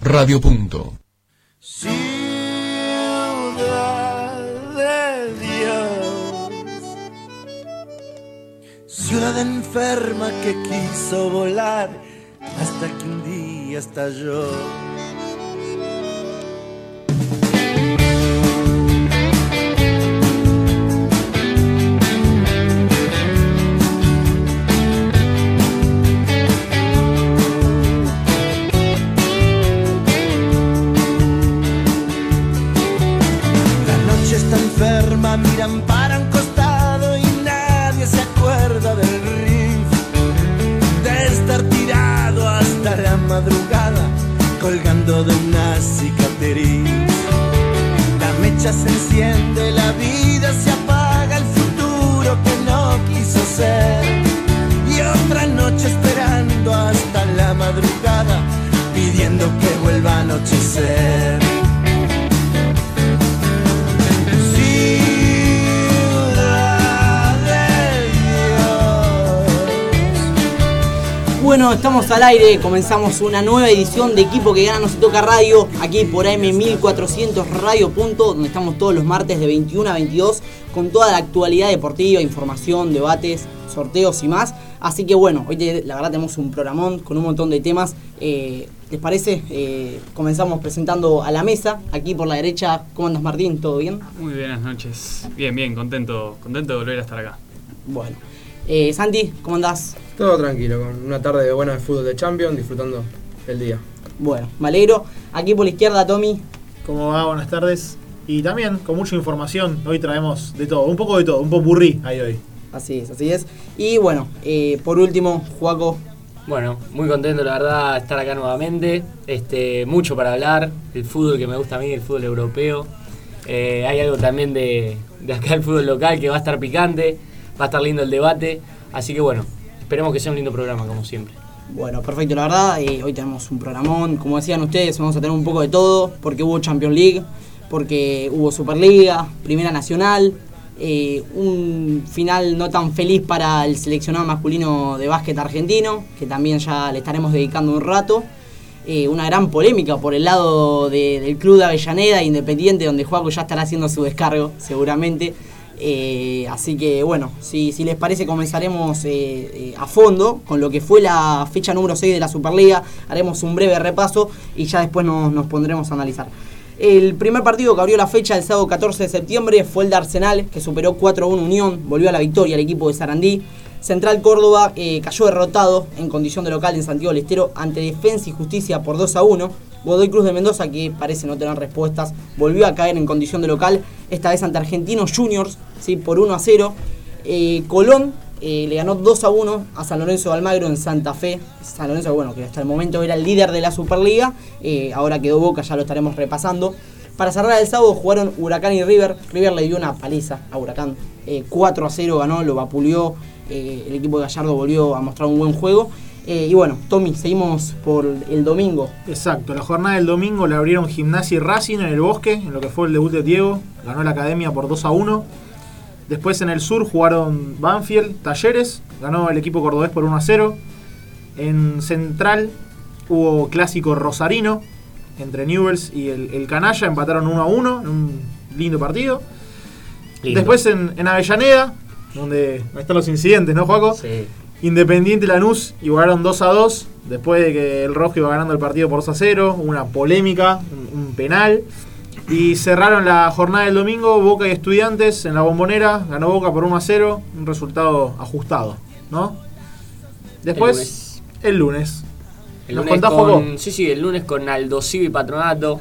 Radio Punto. Ciudad de Dios, ciudad enferma que quiso volar hasta que un día estalló. Para un costado y nadie se acuerda del riff. De estar tirado hasta la madrugada, colgando de una cicatriz. La mecha se enciende, la vida se apaga, el futuro que no quiso ser. Y otra noche esperando hasta la madrugada, pidiendo que vuelva a anochecer. Bueno, estamos al aire, comenzamos una nueva edición de Equipo que gana no se toca radio, aquí por AM1400 Radio Punto, donde estamos todos los martes de 21 a 22 con toda la actualidad deportiva, información, debates, sorteos y más. Así que bueno, hoy la verdad tenemos un programón con un montón de temas. Eh, ¿Les parece? Eh, comenzamos presentando a la mesa, aquí por la derecha. ¿Cómo andas Martín? ¿Todo bien? Muy buenas noches. Bien, bien, contento, contento de volver a estar acá. Bueno. Eh, Santi, ¿cómo andás? Todo tranquilo, con una tarde buena de fútbol de Champions, disfrutando el día. Bueno, me alegro. Aquí por la izquierda, Tommy. ¿Cómo va? Buenas tardes. Y también con mucha información, hoy traemos de todo, un poco de todo, un popurrí ahí hoy. Así es, así es. Y bueno, eh, por último, Juaco. Bueno, muy contento la verdad de estar acá nuevamente. Este, mucho para hablar, el fútbol que me gusta a mí, el fútbol europeo. Eh, hay algo también de, de acá el fútbol local que va a estar picante, va a estar lindo el debate. Así que bueno, esperemos que sea un lindo programa como siempre. Bueno, perfecto, la verdad. eh, hoy tenemos un programón. Como decían ustedes, vamos a tener un poco de todo. Porque hubo Champions League, porque hubo Superliga, Primera Nacional. eh, un final no tan feliz para el seleccionado masculino de básquet argentino, que también ya le estaremos dedicando un rato. eh, una gran polémica por el lado de- del club de Avellaneda, Independiente, donde Juaco ya estará haciendo su descargo, seguramente. Eh, así que bueno, si, si les parece comenzaremos eh, eh, a fondo con lo que fue la fecha número 6 de la Superliga, haremos un breve repaso y ya después nos, nos pondremos a analizar. El primer partido que abrió la fecha el sábado 14 de septiembre fue el de Arsenal, que superó 4-1 Unión, volvió a la victoria el equipo de Sarandí. Central Córdoba cayó derrotado en condición de local en Santiago del Estero ante Defensa y Justicia por 2 a 1. Godoy Cruz de Mendoza, que parece no tener respuestas, volvió a caer en condición de local, esta vez ante Argentinos Juniors, ¿sí? por 1 a 0. Eh, Colón eh, le ganó 2 a 1 a San Lorenzo de Almagro en Santa Fe. San Lorenzo, bueno, que hasta el momento era el líder de la Superliga, eh, ahora quedó Boca, ya lo estaremos repasando. Para cerrar el sábado jugaron Huracán y River. River le dio una paliza a Huracán. Eh, 4 a 0 ganó, lo vapuleó. El equipo de Gallardo volvió a mostrar un buen juego. Eh, y bueno, Tommy, seguimos por el domingo. Exacto, la jornada del domingo la abrieron Gimnasia y Racing en el Bosque, en lo que fue el debut de Diego, ganó la Academia por 2 a 1. Después en el sur jugaron Banfield, Talleres, ganó el equipo cordobés por 1 a 0. En Central hubo clásico rosarino entre Newells y el, el Canalla, empataron 1 a 1 en un lindo partido. Lindo. Después en, en Avellaneda, donde están los incidentes, ¿no, Juaco? Sí. Independiente y Lanús igualaron 2 a 2 después de que el Rojo iba ganando el partido por 2 a 0, una polémica, un, un penal. Y cerraron la jornada del domingo Boca y Estudiantes en la bombonera, ganó Boca por 1 a 0, un resultado ajustado, ¿no? Después, el lunes. El ¿Nos lunes contás, con, Joco? sí, sí, el lunes con Aldo Civi y Patronato,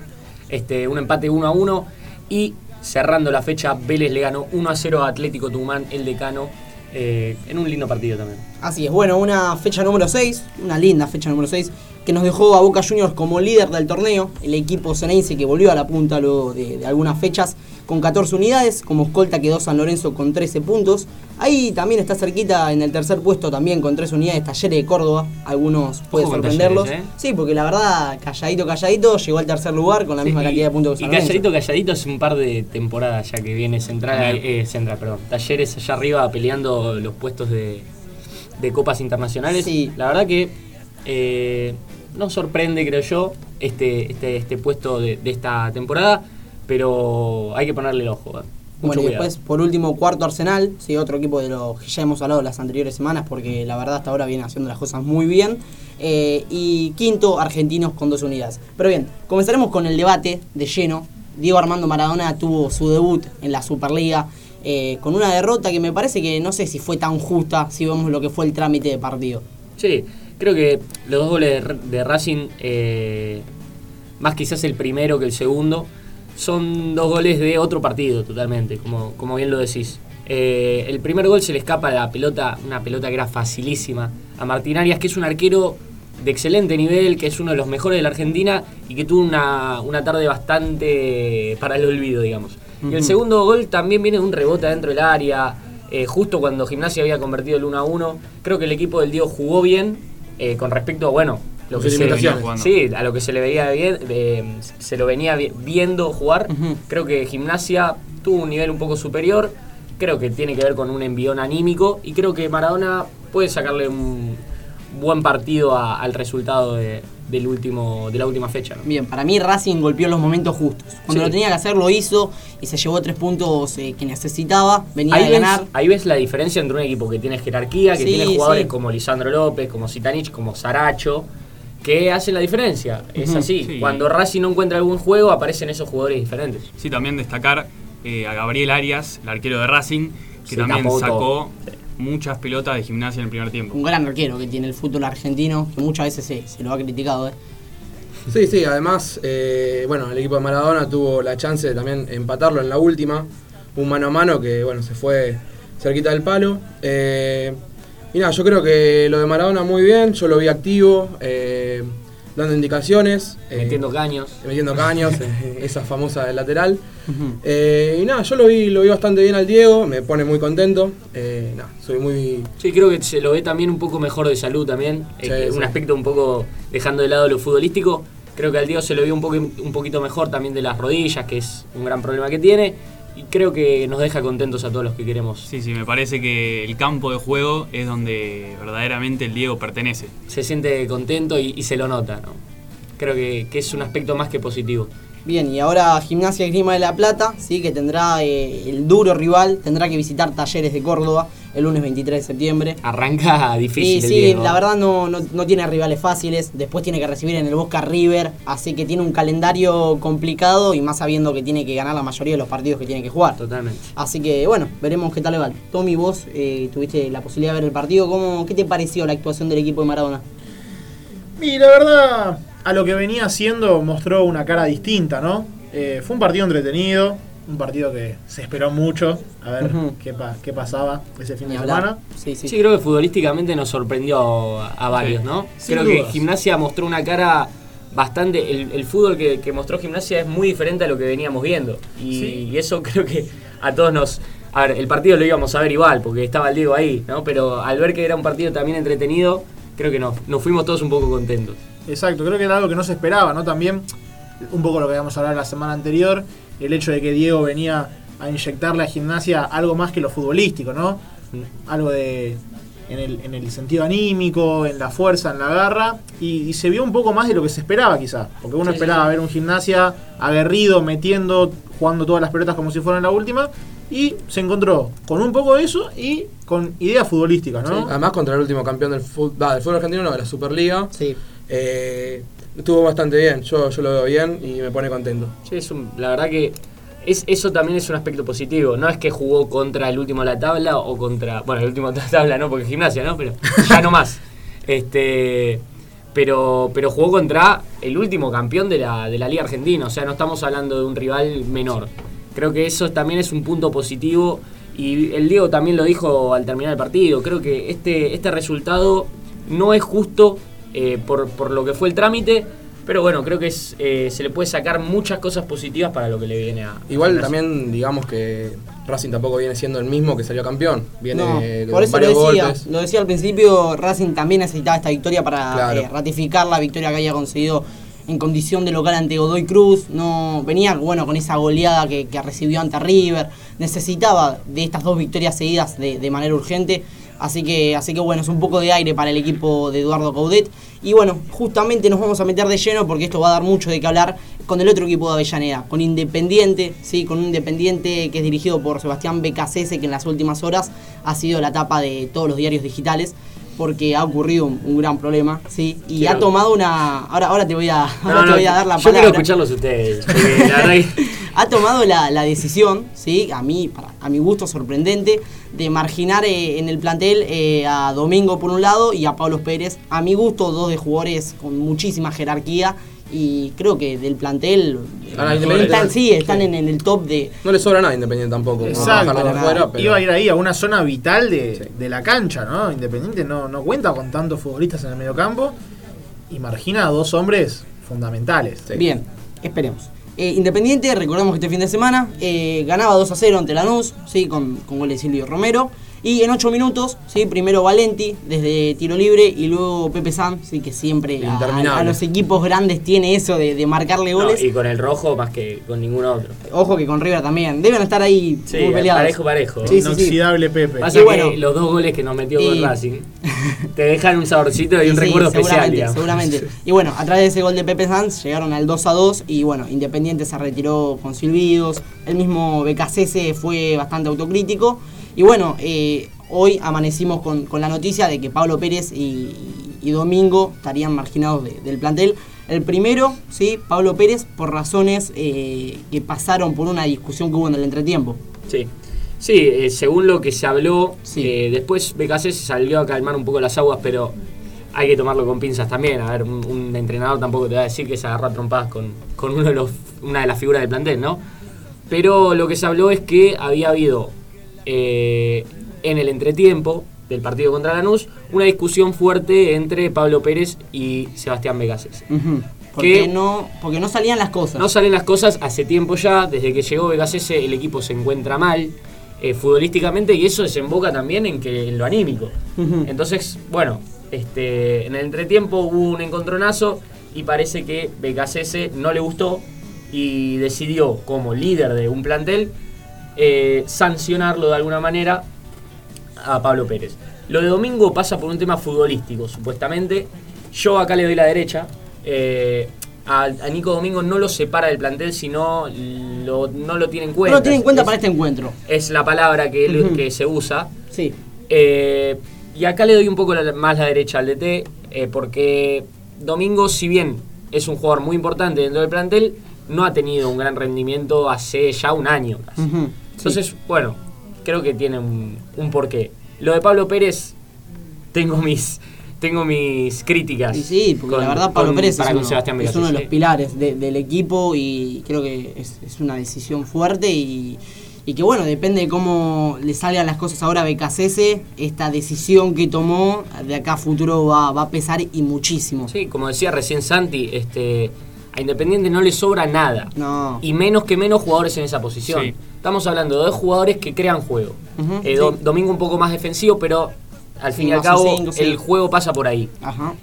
este, un empate 1 a 1 y cerrando la fecha Vélez le ganó 1 a 0 a Atlético Tucumán, el decano, eh, en un lindo partido también. Así es, bueno, una fecha número 6, una linda fecha número 6, que nos dejó a Boca Juniors como líder del torneo, el equipo ceneice que volvió a la punta luego de, de algunas fechas con 14 unidades, como escolta quedó San Lorenzo con 13 puntos, ahí también está cerquita en el tercer puesto también con 3 unidades Talleres de Córdoba, algunos puede sorprenderlos. Talleres, ¿eh? Sí, porque la verdad, calladito, calladito, llegó al tercer lugar con la misma cantidad de puntos que Y San Lorenzo. calladito, calladito es un par de temporadas ya que viene Central, eh, Central, perdón. Talleres allá arriba peleando los puestos de, de copas internacionales. Sí. La verdad que eh, no sorprende, creo yo. este, este, este puesto de, de esta temporada, pero hay que ponerle el ojo. ¿eh? Mucho Bueno, y cuidado. después, por último, cuarto Arsenal, sí, otro equipo de los que ya hemos hablado las anteriores semanas, porque la verdad hasta ahora viene haciendo las cosas muy bien. Eh, y quinto, Argentinos con dos unidades. Pero bien, comenzaremos con el debate de lleno. Diego Armando Maradona tuvo su debut en la Superliga eh, con una derrota que me parece que no sé si fue tan justa si vemos lo que fue el trámite de partido. Sí, creo que los dos goles de, Racing, eh, más quizás el primero que el segundo, son dos goles de otro partido totalmente, como, como bien lo decís. Eh, el primer gol se le escapa la pelota, una pelota que era facilísima, a Martín Arias, que es un arquero de excelente nivel, que es uno de los mejores de la Argentina y que tuvo una, una tarde bastante para el olvido, digamos. Y el segundo gol también viene de un rebote adentro del área, eh, justo cuando Gimnasia había convertido el 1 a 1. Creo que el equipo del Diego jugó bien eh, con respecto a, bueno, lo que se, sí, a lo que se le veía bien, eh, se lo venía vi- viendo jugar. Creo que Gimnasia tuvo un nivel un poco superior. Creo que tiene que ver con un envión anímico y creo que Maradona puede sacarle un buen partido a- al resultado de, del último, de la última fecha. ¿no? Bien, para mí Racing golpeó los momentos justos. Cuando Sí. lo tenía que hacer lo hizo y se llevó tres puntos eh, que necesitaba. Venía Ahí de ves, ganar. ahí ves la diferencia entre un equipo que tiene jerarquía, que Sí, tiene jugadores sí. como Lisandro López, como Zitanich, como Saracho, que hacen la diferencia. Es así. Sí. Cuando Racing no encuentra algún juego, aparecen esos jugadores diferentes. Sí, también destacar eh, a Gabriel Arias, el arquero de Racing, que Sí, también sacó todo. Muchas pelotas de gimnasia en el primer tiempo. Un gran arquero que tiene el fútbol argentino, que muchas veces se, se lo ha criticado. ¿eh? Sí, sí, además, eh, bueno, el equipo de Maradona tuvo la chance de también empatarlo en la última. Un mano a mano que, bueno, se fue cerquita del palo. Eh, y nada, yo creo que lo de Maradona muy bien, yo lo vi activo, eh, dando indicaciones. eh, Metiendo caños. metiendo caños, eh, esa famosa del lateral. Eh, y nada, yo lo vi, lo vi bastante bien al Diego, me pone muy contento. Eh, nada, soy muy. Sí, creo que se lo ve también un poco mejor de salud también. eh, Sí, que sí. Un aspecto un poco dejando de lado lo futbolístico. Creo que al Diego se lo vio un, poco, un poquito mejor también de las rodillas, que es un gran problema que tiene. Y creo que nos deja contentos a todos los que queremos. Sí, sí, me parece que el campo de juego es donde verdaderamente el Diego pertenece. Se siente contento y, y se lo nota, ¿no? Creo que, que es un aspecto más que positivo. Bien, y ahora Gimnasia Grima de la Plata, sí, que tendrá eh, el duro rival, tendrá que visitar Talleres de Córdoba el lunes 23 de septiembre. Arranca Y difícil. el sí, la verdad no, no, no tiene rivales fáciles, después tiene que recibir en el Boca River, así que tiene un calendario complicado y más sabiendo que tiene que ganar la mayoría de los partidos que tiene que jugar. Totalmente. Así que bueno, veremos qué tal le va. Tommy, vos eh, tuviste la posibilidad de ver el partido, ¿Cómo, ¿qué te pareció la actuación del equipo de Maradona? Y la verdad, a lo que venía haciendo mostró una cara distinta, ¿no? Eh, fue un partido entretenido, un partido que se esperó mucho, a ver qué, pa- qué pasaba ese fin de semana. Sí, sí. Sí, creo que futbolísticamente nos sorprendió a, varios, Sí. ¿no? Sin creo que. Gimnasia mostró una cara bastante. El, el fútbol que, que mostró Gimnasia es muy diferente a lo que veníamos viendo. Y, Sí. y eso creo que a todos nos. A ver, el partido lo íbamos a ver igual, porque estaba el Diego ahí, ¿no? Pero al ver que era un partido también entretenido, creo que nos, nos fuimos todos un poco contentos. Exacto, creo que era algo que no se esperaba, ¿no? También, un poco lo que habíamos hablado la semana anterior, el hecho de que Diego venía a inyectarle a gimnasia algo más que lo futbolístico, ¿no? Algo de. En el, en el sentido anímico, en la fuerza, en la garra, y, y se vio un poco más de lo que se esperaba, quizá. Porque uno Sí, esperaba sí. ver un gimnasia aguerrido, metiendo, jugando todas las pelotas como si fueran la última, y se encontró con un poco de eso y con ideas futbolísticas, ¿no? Además, contra el último campeón del fútbol, del fútbol argentino, no, de la Superliga. Sí. Eh, estuvo bastante bien, yo, yo lo veo bien y me pone contento. Sí, es un- la verdad que es, eso también es un aspecto positivo. No es que jugó contra el último de la tabla o contra. Bueno, el último de la tabla no, porque es gimnasia, ¿no? Pero ya no más. Este. Pero, pero jugó contra el último campeón de la, de la Liga Argentina. O sea, no estamos hablando de un rival menor. Creo que eso también es un punto positivo. Y el Diego también lo dijo al terminar el partido. Creo que este, este resultado no es justo eh, por, por lo que fue el trámite. Pero bueno, creo que es, eh, se le puede sacar muchas cosas positivas para lo que le viene a. Igual a también, digamos que Racing tampoco viene siendo el mismo que salió campeón. Viene No, de por eso lo varios decía, golpes. lo decía al principio, Racing también necesitaba esta victoria para Claro. eh, ratificar la victoria que había conseguido en condición de local ante Godoy Cruz. No venía bueno con esa goleada que, que recibió ante River. Necesitaba de estas dos victorias seguidas de, de manera urgente. Así que, así que bueno, es un poco de aire para el equipo de Eduardo Caudet. Y bueno, justamente nos vamos a meter de lleno porque esto va a dar mucho de qué hablar con el otro equipo de Avellaneda, con Independiente, sí, con un Independiente que es dirigido por Sebastián Becasese, que en las últimas horas ha sido la tapa de todos los diarios digitales porque ha ocurrido un, un gran problema, sí, y Quiero- ha tomado una ahora ahora te voy a ahora No, te voy a dar la yo palabra quiero escucharlos ustedes. la ha tomado la, la decisión, ¿sí? a, mí, para- a mi gusto sorprendente, de marginar eh, en el plantel eh, a Domingo por un lado y a Pablo Pérez. A mi gusto, dos de jugadores con muchísima jerarquía y creo que del plantel Ah, eh, Independiente. están, sí, están Sí. En, el top de... No le sobra nada a Independiente tampoco. Exacto. afuera, pero- Iba a ir ahí a una zona vital de, Sí. de la cancha, ¿no? Independiente no, no cuenta con tantos futbolistas en el mediocampo y margina a dos hombres fundamentales. Sí. Bien, esperemos. Eh, Independiente, recordamos que este fin de semana eh, ganaba 2 a 0 ante Lanús, ¿sí? con, con gol de Silvio Romero. Y en 8 minutos, ¿sí? primero Valenti desde tiro libre y luego Pepe San, ¿sí? que siempre a, los equipos grandes tiene eso de, de marcarle No, goles. y con el rojo más que con ningún otro. Ojo que con River también. Deben estar ahí Sí, muy peleados. parejo, parejo. Sí, sí, sí. Inoxidable Pepe. Pasa Sí, que bueno. los dos goles que nos metió Y- con Racing te dejan un saborcito y un Sí, recuerdo especial. seguramente, digamos. seguramente. Y bueno, a través de ese gol de Pepe Sanz llegaron al 2 a 2 y bueno, Independiente se retiró con silbidos. El mismo BKCS fue bastante autocrítico. Y bueno, eh, hoy amanecimos con, con la noticia de que Pablo Pérez y, y Domingo estarían marginados de- del plantel. El primero, sí, Pablo Pérez, por razones eh, que pasaron por una discusión que hubo en el entretiempo. Sí, sí eh, según lo que se habló, Sí. eh, después BKC se salió a calmar un poco las aguas, pero hay que tomarlo con pinzas también. A ver, un, un entrenador tampoco te va a decir que se agarra a trompadas con, con uno de los, una de las figuras del plantel, ¿no? Pero lo que se habló es que había habido eh, en el entretiempo del partido contra Lanús una discusión fuerte entre Pablo Pérez y Sebastián Becases. Ujú. Porque Que- no, porque no salían las cosas. No salen las cosas hace tiempo ya, desde que llegó Vegas el equipo se encuentra mal eh, futbolísticamente y eso desemboca también en que en lo anímico. Entonces, bueno, este, en el entretiempo hubo un encontronazo y parece que BKCS no le gustó y decidió, como líder de un plantel, eh, sancionarlo de alguna manera a Pablo Pérez. Lo de Domingo pasa por un tema futbolístico, supuestamente. Yo acá le doy la derecha. Eh, a, a Nico Domingo no lo separa del plantel, sino lo, no lo tiene en no cuenta. lo tiene en cuenta Es- para este encuentro. Es la palabra que, él- Ujú. que se usa. Sí. Eh, y acá le doy un poco la- más la derecha al DT, eh, porque Domingo, si bien es un jugador muy importante dentro del plantel, no ha tenido un gran rendimiento hace ya un año. casi. Entonces, bueno, creo que tiene un, un porqué. Lo de Pablo Pérez, tengo mis, tengo mis críticas. Y sí, porque con- la verdad Pablo con- Pérez es uno, Sebastián es uno de sí. los pilares de- del equipo y creo que es, es una decisión fuerte y, y que bueno, depende de cómo le salgan las cosas ahora a BKCS, esta decisión que tomó de acá a futuro va, va a pesar y muchísimo. Sí, como decía recién Santi, este, a Independiente no le sobra nada. No. Y menos que menos jugadores en esa posición. Sí. Estamos hablando de dos jugadores que crean juego. Eh, Do- sí. Domingo un poco más defensivo, pero al fin y al cabo cinco, sí. el juego pasa por ahí. Ajá.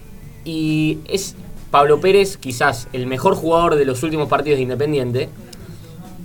Y es Pablo Pérez quizás el mejor jugador de los últimos partidos de Independiente.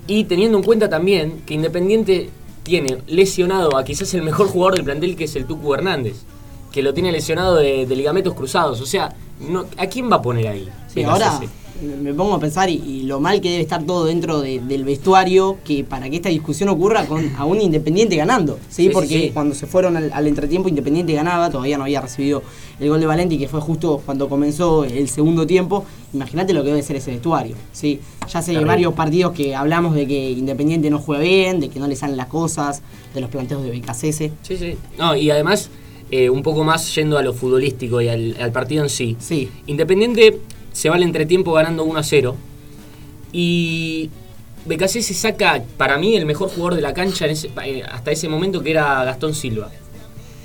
Y teniendo en cuenta también que Independiente tiene lesionado a quizás el mejor jugador del plantel que es el Tucu Hernández. Que lo tiene lesionado de, de ligamentos cruzados. O sea, no, ¿a quién va a poner ahí? Becasese? Me pongo a pensar y, y lo mal que debe estar todo dentro de- del vestuario que para que esta discusión ocurra con a un Independiente ganando, ¿sí? Porque sí. cuando se fueron al, al entretiempo Independiente ganaba, todavía no había recibido el gol de Valenti que fue justo cuando comenzó el segundo tiempo. Imagínate lo que debe ser ese vestuario, ¿sí? Ya hace Terrible. varios partidos que hablamos de que Independiente no juega bien, de que no le salen las cosas, de los planteos de BKCS. Sí, sí. No, y además, eh, un poco más yendo a lo futbolístico y al, al partido en sí. Sí. Independiente se va al entretiempo ganando 1 a 0. Y BKC se saca, para mí, el mejor jugador de la cancha eh, hasta ese momento, que era Gastón Silva.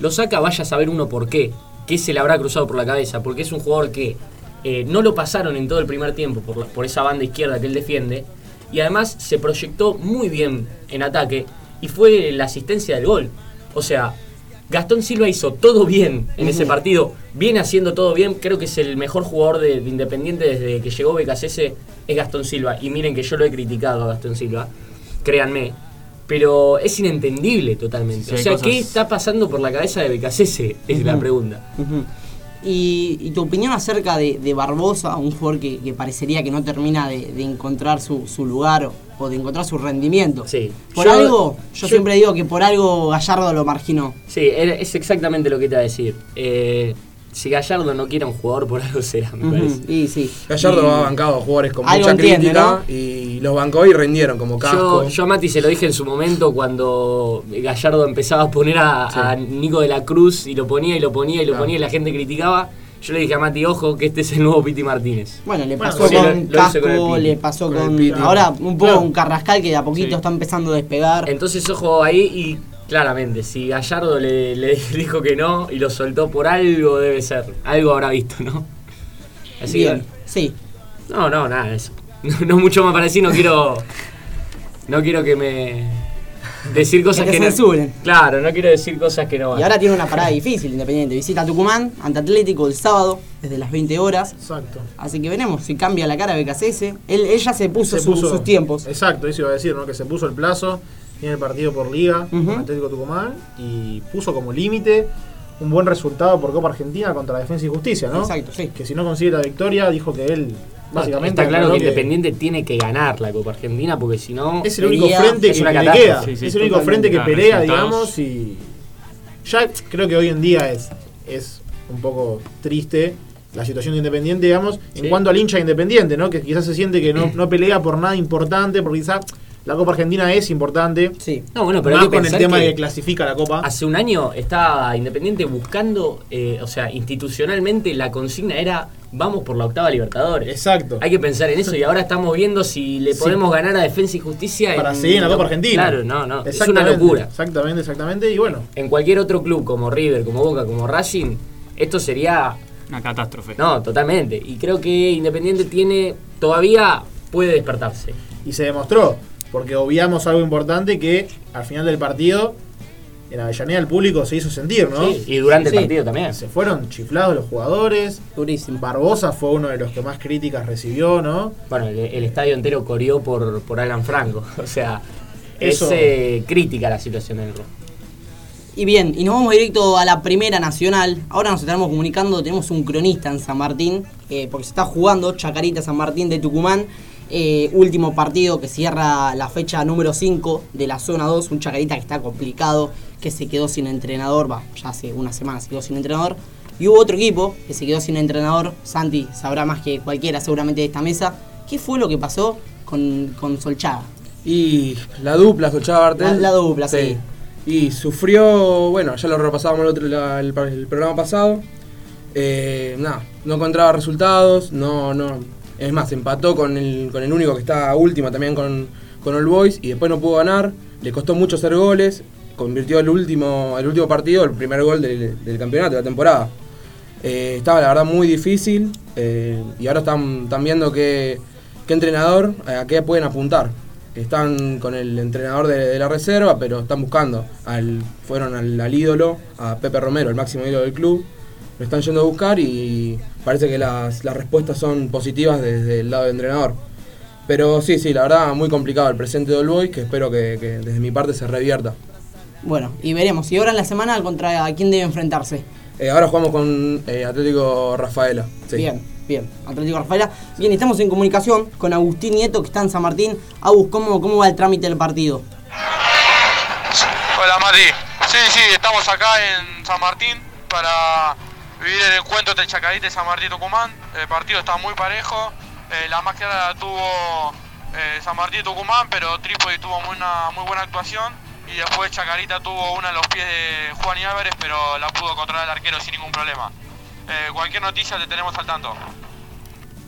Lo saca, vaya a saber uno por qué. ¿Qué se le habrá cruzado por la cabeza? Porque es un jugador que eh, no lo pasaron en todo el primer tiempo por, por esa banda izquierda que él defiende. Y además se proyectó muy bien en ataque y fue la asistencia del gol. O sea, Gastón Silva hizo todo bien en ese partido, viene haciendo todo bien, creo que es el mejor jugador de, de Independiente desde que llegó BKCS, es Gastón Silva. Y miren que yo lo he criticado a Gastón Silva, créanme, pero es inentendible totalmente. Sí, o sea, cosas- ¿qué está pasando por la cabeza de Becasese? Es la pregunta. Y, y tu opinión acerca de, de Barbosa, un jugador que, que parecería que no termina de, de encontrar su, su lugar o, o de encontrar su rendimiento. Sí. Por Yo- algo, yo, yo- siempre digo que por algo Gallardo lo marginó. Sí, es exactamente lo que te iba a decir. Eh, si Gallardo no quiere un jugador, por algo será, me parece. Y sí. Gallardo Y- ha bancado jugadores con mucha entiende, crítica y los bancó y rindieron como casco. Yo, yo a Mati se lo dije en su momento cuando Gallardo empezaba a poner a, Sí. a Nico de la Cruz y lo ponía y lo ponía y lo Claro. ponía y la gente criticaba. Yo le dije a Mati, ojo, que este es el nuevo Piti Martínez. Bueno, le pasó con lo- lo hizo Casco, con le pasó Con ahora un poco Claro. con Carrascal que de a poquito Sí. está empezando a despegar. Entonces, ojo ahí y claramente, si Gallardo le, le dijo que no y lo soltó por algo, debe ser. Algo habrá visto, ¿no? Así Bien, que. sí. No, no, nada, eso. No, no mucho más para decir, no quiero. No quiero que me. Decir cosas Que que, te no. censuren. Claro, no quiero decir cosas que no van. Y ahora tiene una parada difícil, Independiente. Visita Tucumán ante Atlético el sábado, desde las 20 horas. Exacto. Así que veremos si cambia la cara de BKCS. Él, él ya se puso, Se su- puso- sus tiempos. Exacto, eso iba a decir, ¿no? Que se puso el plazo, tiene el partido por liga con Atlético Tucumán y puso como límite un buen resultado por Copa Argentina contra Defensa y Justicia, ¿no? Exacto, sí. Que si no consigue la victoria, dijo que él básicamente Está claro que Independiente tiene que ganar la Copa Argentina porque si no. es el único frente es que, una que le queda. Sí, sí, es el único frente que pelea, resultados. digamos, y ya creo que hoy en día es, es un poco triste la situación de Independiente, digamos, en cuanto al hincha de Independiente, ¿no? Que quizás se siente que no, no pelea por nada importante, porque quizás la Copa Argentina es importante. Sí. No, bueno, pero más hay que con el tema que de que clasifica la Copa. Hace un año estaba Independiente buscando, eh, o sea, institucionalmente la consigna era vamos por la octava Libertadores. Exacto. Hay que pensar en eso y ahora estamos viendo si le Sí. podemos ganar a Defensa y Justicia para en- seguir en la Copa Argentina. Claro, no, no. Es una locura. Exactamente, exactamente. Y bueno, En cualquier otro club como River, como Boca, como Racing, esto sería Una catástrofe. No, totalmente. Y creo que Independiente tiene. Todavía puede despertarse. y se demostró, porque obviamos algo importante que al final del partido, en Avellaneda el público se hizo sentir, ¿no? Sí, y durante Sí. el partido también. Se fueron chiflados los jugadores. Durísimo. Barbosa fue uno de los que más críticas recibió, ¿no? Bueno, el, el estadio entero coreó por, por Alan Franco. O sea, Eso- es eh, crítica la situación del rojo. Y bien, y nos vamos directo a la Primera Nacional. Ahora nos estaremos comunicando, tenemos un cronista en San Martín, eh, porque se está jugando Chacarita San Martín de Tucumán. Eh, último partido que cierra la fecha número 5 de la zona 2. Un Chacarita que está complicado, que se quedó sin entrenador, va, ya hace una semana se quedó sin entrenador. Y hubo otro equipo que se quedó sin entrenador. Santi sabrá más que cualquiera seguramente de esta mesa. ¿Qué fue lo que pasó con, con Solchaga? Y la dupla, Solchada Bartel. La- la dupla, sí. Y sufrió, bueno, ya lo repasábamos el, otro, la- el, el programa pasado. Eh, nada, no encontraba resultados, no, no. Es más, empató con el, con el único que está última también con, con All Boys y después no pudo ganar. Le costó mucho hacer goles. Convirtió el último, el último partido, el primer gol del, campeonato, de la temporada. Eh, estaba la verdad muy difícil eh, y ahora están, están viendo qué, qué entrenador, a qué pueden apuntar. Están con el entrenador de, de la reserva, pero están buscando. Al, fueron al, al ídolo, a Pepe Romero, el máximo ídolo del club. Lo están yendo a buscar y parece que las, las respuestas son positivas desde el lado del entrenador. Pero sí, sí, la verdad muy complicado el presente de All Boys, que espero que, que desde mi parte se revierta. Bueno, y veremos. Y ahora en la semana contra quién debe enfrentarse. Eh, ahora jugamos con eh, Atlético Rafaela. sí. Bien, bien. Atlético Rafaela. Bien, estamos en comunicación con Agustín Nieto, que está en San Martín. Agus, ¿cómo, cómo va el trámite del partido? Hola Mati. Sí, sí, estamos acá en San Martín para vivir el encuentro entre Chacarita y San Martín Tucumán. El partido está muy parejo. Eh, la más clara la tuvo eh, San Martín Tucumán, pero Trípoli tuvo muy, una muy buena actuación. Y después Chacarita tuvo una en los pies de Juan y Álvarez, pero la pudo controlar el arquero sin ningún problema. Eh, cualquier noticia te tenemos al tanto.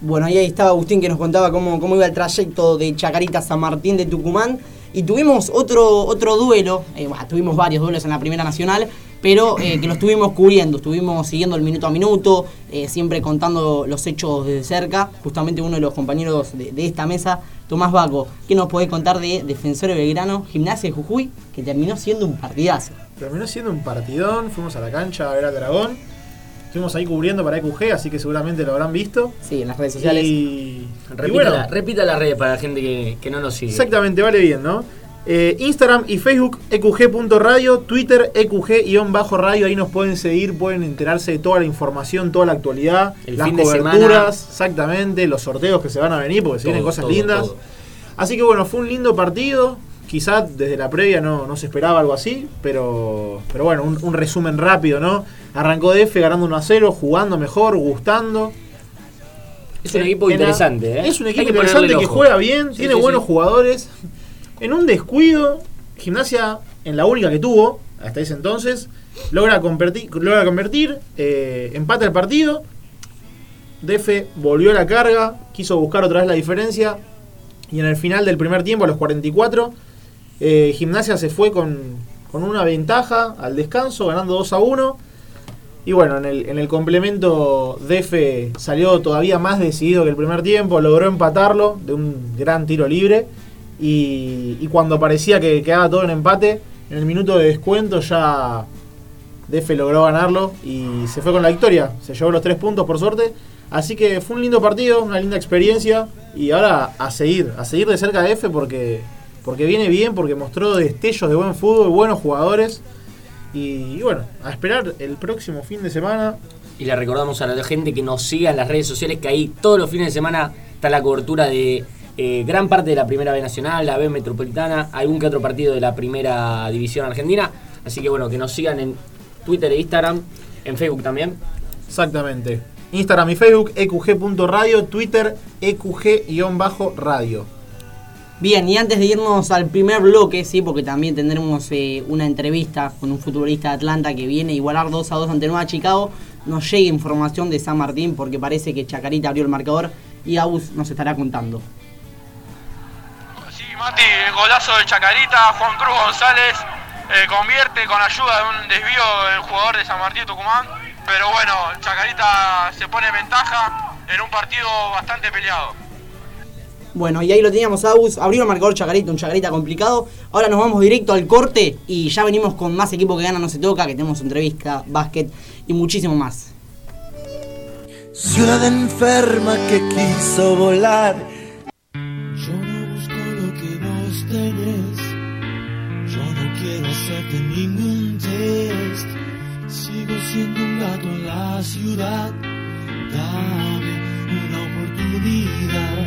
Bueno, ahí estaba Agustín que nos contaba cómo, cómo iba el trayecto de Chacarita a San Martín de Tucumán. Y tuvimos otro, otro duelo, eh, bah, tuvimos varios duelos en la Primera Nacional, pero eh, que lo estuvimos cubriendo, estuvimos siguiendo el minuto a minuto, eh, siempre contando los hechos desde cerca. Justamente uno de los compañeros de, de esta mesa, Tomás Baco, ¿qué nos podés contar de Defensor de Belgrano, Gimnasia de Jujuy, que terminó siendo un partidazo? Terminó siendo un partidón, fuimos a la cancha a ver al dragón. Estuvimos ahí cubriendo para EQG, así que seguramente lo habrán visto. Sí, en las redes sociales. Y, y Repita, bueno, la, repita la red para la gente que, que no nos sigue. exactamente, vale bien, ¿no? Eh, Instagram y Facebook eqg.radio, Twitter eqg-radio, ahí nos pueden seguir, pueden enterarse de toda la información, toda la actualidad, El las coberturas, exactamente, los sorteos que se van a venir, porque se Todo, vienen cosas todo, lindas. todo. Así que bueno, fue un lindo partido. Quizá desde la previa no, no se esperaba algo así, pero, pero bueno, un, un resumen rápido, ¿no? Arrancó DF ganando 1 a 0, jugando mejor, gustando. Es un equipo En la- interesante, ¿eh? Es un equipo interesante que juega bien, Sí, tiene sí, buenos sí. jugadores. En un descuido, Gimnasia, en la única que tuvo hasta ese entonces, logra convertir, logra convertir eh, empata el partido. DF volvió a la carga, quiso buscar otra vez la diferencia. Y en el final del primer tiempo, a los 44, eh, Gimnasia se fue con, con una ventaja al descanso, ganando 2 a 1. Y bueno, en el, en el complemento, DF salió todavía más decidido que el primer tiempo, logró empatarlo de un gran tiro libre. Y, y cuando parecía que quedaba todo en empate, en el minuto de descuento ya DF logró ganarlo y se fue con la victoria. Se llevó los tres puntos por suerte. Así que fue un lindo partido, una linda experiencia. Y ahora a seguir, a seguir de cerca de F porque, porque viene bien, porque mostró destellos de buen fútbol, buenos jugadores. Y, y bueno, a esperar el próximo fin de semana. Y le recordamos a la gente que nos siga en las redes sociales, que ahí todos los fines de semana está la cobertura de eh, gran parte de la Primera B Nacional, la B Metropolitana, algún que otro partido de la Primera División Argentina. Así que bueno, que nos sigan en Twitter e Instagram, en Facebook también. Exactamente. Instagram y Facebook, eqg.radio, Twitter, eqg-radio. Bien, y antes de irnos al primer bloque, sí, porque también tendremos eh, una entrevista con un futbolista de Atlanta que viene a igualar 2 a 2 ante Nueva Chicago, nos llega información de San Martín porque parece que Chacarita abrió el marcador y Abus nos estará contando. Mati, el golazo de Chacarita, Juan Cruz González eh, convierte con ayuda de un desvío del jugador de San Martín de Tucumán. Pero bueno, Chacarita se pone en ventaja en un partido bastante peleado. Bueno, y ahí lo teníamos Abus, abrió el marcador Chacarita, un Chacarita complicado. Ahora nos vamos directo al corte y ya venimos con más equipo que gana no se toca, que tenemos entrevista, básquet y muchísimo más. Ciudad enferma que quiso volar. Yo Yo no quiero hacerte ningún test. Sigo siendo un gato en la ciudad. Dame una oportunidad.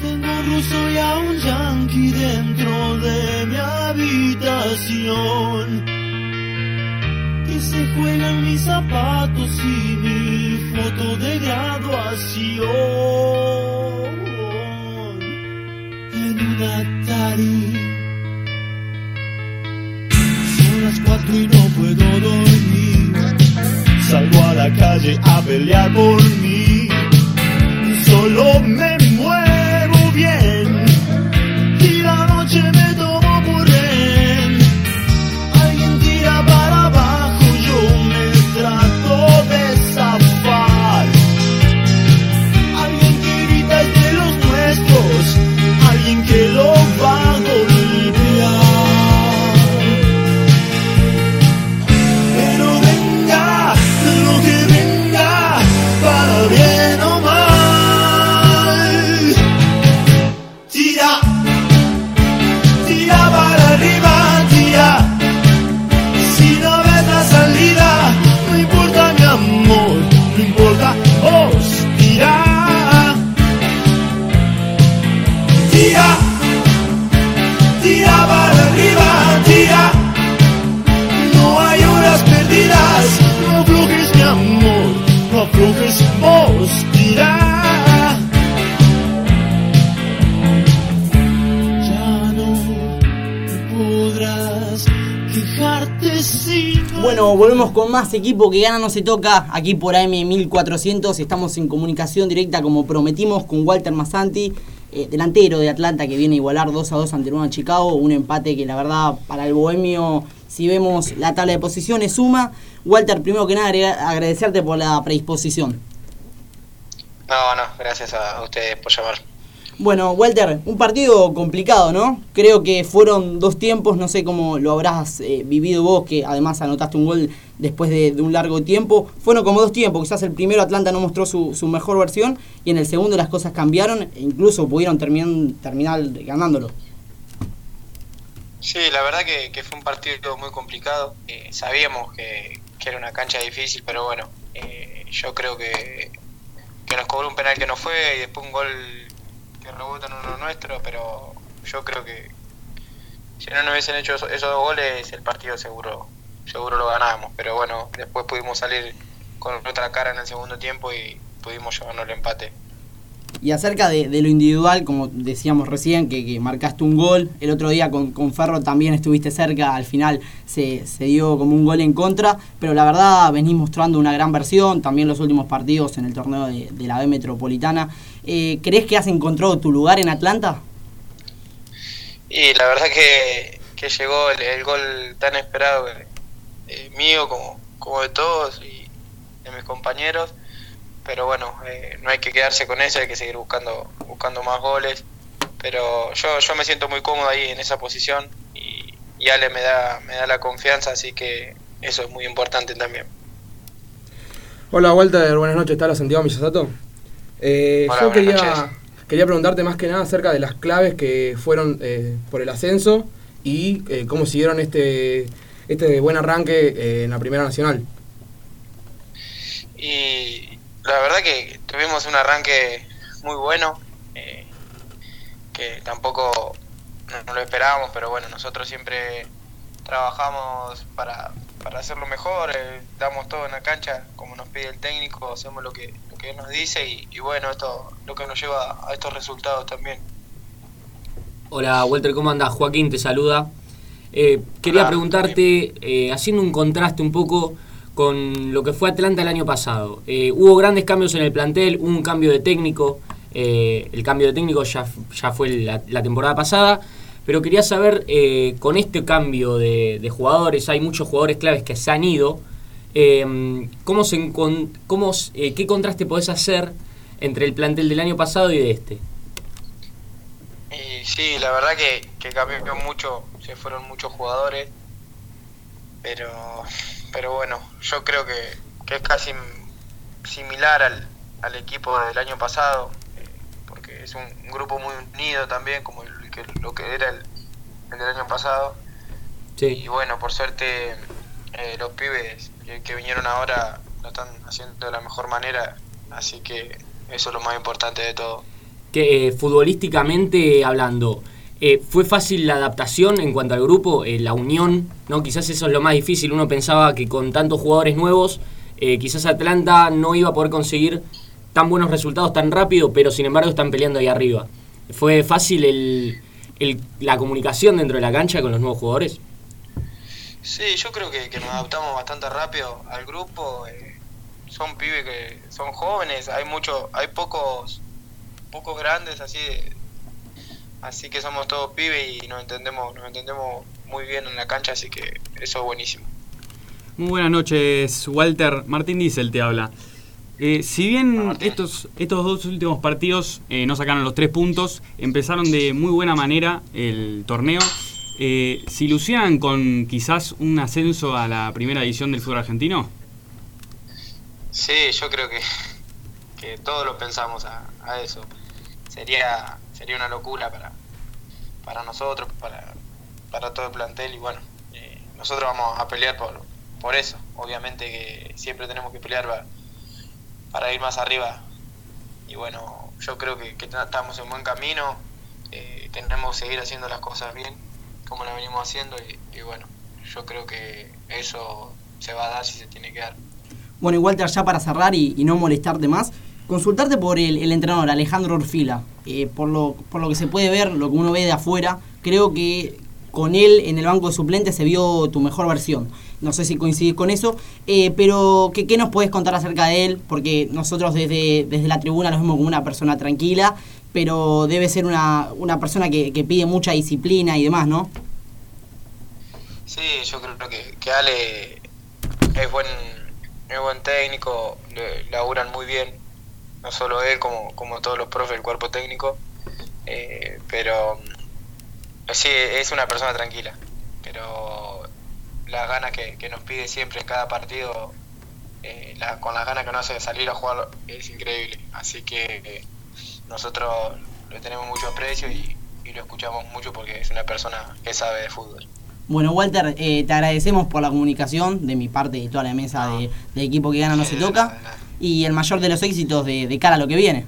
Tengo un ruso y a un yankee dentro de mi habitación. Que se juegan mis zapatos y mi foto de graduación. Son las cuatro y no puedo dormir. Salgo a la calle a pelear por mí. Solo me muevo bien. Más equipo que gana no se toca aquí por AM1400. Estamos en comunicación directa como prometimos con Walter Massanti, eh, delantero de Atlanta que viene a igualar 2 a 2 ante Nueva Chicago. Un empate que la verdad para el bohemio, si vemos la tabla de posiciones, suma. Walter, primero que nada agradecerte por la predisposición. No, no, gracias a ustedes por llamar. Bueno, Walter, un partido complicado, ¿no? Creo que fueron dos tiempos, no sé cómo lo habrás eh, vivido vos, que además anotaste un gol después de, un largo tiempo. Fueron como dos tiempos, quizás el primero Atlanta no mostró su, mejor versión y en el segundo las cosas cambiaron e incluso pudieron terminar, terminar ganándolo. Sí, la verdad que, fue un partido muy complicado. Eh, sabíamos que, que era una cancha difícil, pero bueno, eh, yo creo que, que nos cobró un penal que no fue y después un gol que rebota en uno nuestro, pero yo creo que si no nos hubiesen hecho esos, dos goles, el partido seguro seguro lo ganábamos. Pero bueno, después pudimos salir con otra cara en el segundo tiempo y pudimos llevarnos el empate. Y acerca de, lo individual, como decíamos recién, que, marcaste un gol, el otro día con, con Ferro también estuviste cerca, al final se, se dio como un gol en contra, pero la verdad venís mostrando una gran versión, también los últimos partidos en el torneo de la B Metropolitana. Eh, ¿Crees que has encontrado tu lugar en Atlanta? Y la verdad que, que llegó el, el gol tan esperado eh, mío como, como de todos y de mis compañeros. Pero bueno, eh, no hay que quedarse con eso, hay que seguir buscando, buscando más goles. Pero yo, yo me siento muy cómodo ahí en esa posición y, y Ale me da, me da la confianza, así que eso es muy importante también. Hola Walter, buenas noches, está la Santiago Miyasato. Eh, Hola, yo quería, noches. quería preguntarte más que nada acerca de las claves que fueron eh, por el ascenso y eh, cómo siguieron este, este buen arranque eh, en la Primera Nacional. Y la verdad que tuvimos un arranque muy bueno, eh, que tampoco no, no lo esperábamos, pero bueno, nosotros siempre trabajamos para, para hacerlo mejor, eh, damos todo en la cancha como nos pide el técnico, hacemos lo que, lo que él nos dice y, y bueno, esto lo que nos lleva a estos resultados también. Hola Walter, ¿cómo andás? Joaquín te saluda. Eh, quería Hola, preguntarte, eh, haciendo un contraste un poco con lo que fue Atlanta el año pasado. Hubo grandes cambios en el plantel, hubo un cambio de técnico, el cambio de técnico ya, ya fue la, la temporada pasada, pero quería saber, eh, con este cambio de, jugadores, hay muchos jugadores claves que se han ido, eh, ¿cómo se, cómo, eh, ¿qué contraste podés hacer entre el plantel del año pasado y de este? Y sí, la verdad que, que cambió mucho, se fueron muchos jugadores, pero, pero bueno, yo creo que, que es casi similar al, al equipo del año pasado, eh, porque es un grupo muy unido también, como el que, lo que era el, el del año pasado. Y bueno, por suerte eh, los pibes que, que vinieron ahora lo están haciendo de la mejor manera, así que eso es lo más importante de todo. que eh, futbolísticamente hablando, eh, ¿fue fácil la adaptación en cuanto al grupo, la unión? no Quizás eso es lo más difícil. Uno pensaba que con tantos jugadores nuevos, quizás Atlanta no iba a poder conseguir tan buenos resultados tan rápido, pero sin embargo están peleando ahí arriba. ¿Fue fácil el, el- la comunicación dentro de la cancha con los nuevos jugadores? Sí, yo creo que, que nos adaptamos bastante rápido al grupo. eh, son pibes que son jóvenes, hay mucho, hay pocos, pocos grandes así, de- así que somos todos pibes y nos entendemos, nos entendemos muy bien en la cancha, así que eso es buenísimo. Muy buenas noches, Walter. Martín Diesel te habla. Eh, si bien estos, estos dos últimos partidos eh, no sacaron los tres puntos, empezaron de muy buena manera el torneo. Eh, ¿Se ilusionan con quizás un ascenso a la primera edición del fútbol argentino? Sí, yo creo que, que todos lo pensamos a, a eso. Sería sería una locura para, para nosotros, para, para todo el plantel y bueno, eh, nosotros vamos a pelear por, por eso. Obviamente que siempre tenemos que pelear para, para ir más arriba y bueno, yo creo que, que estamos en buen camino, eh, tenemos que seguir haciendo las cosas bien como las venimos haciendo y, bueno, yo creo que eso se va a dar si se tiene que dar. Bueno, y Walter, ya para cerrar y, y no molestarte más, consultarte por el, el entrenador Alejandro Orfila. Eh, por, lo, por lo que se puede ver, lo que uno ve de afuera, creo que con él en el banco de suplentes se vio tu mejor versión. No sé si coincidís con eso, eh, pero ¿qué, ¿qué nos puedes contar acerca de él? Porque nosotros desde, desde la tribuna lo vemos como una persona tranquila, pero debe ser una, una persona que, que pide mucha disciplina y demás, ¿no? Sí, yo creo que, que Ale es buen, es buen técnico, le- laburan muy bien, no solo él, como, como todos los profes del cuerpo técnico, eh, pero sí, es una persona tranquila, pero las ganas que, que nos pide siempre en cada partido, eh, la- con las ganas que nos hace de salir a jugar es increíble, así que eh, nosotros le tenemos mucho aprecio y, y lo escuchamos mucho porque es una persona que sabe de fútbol. Bueno, Walter, eh, te agradecemos por la comunicación de mi parte y toda la mesa de, de equipo que gana no se toca. Y el mayor de los éxitos de, de cara a lo que viene.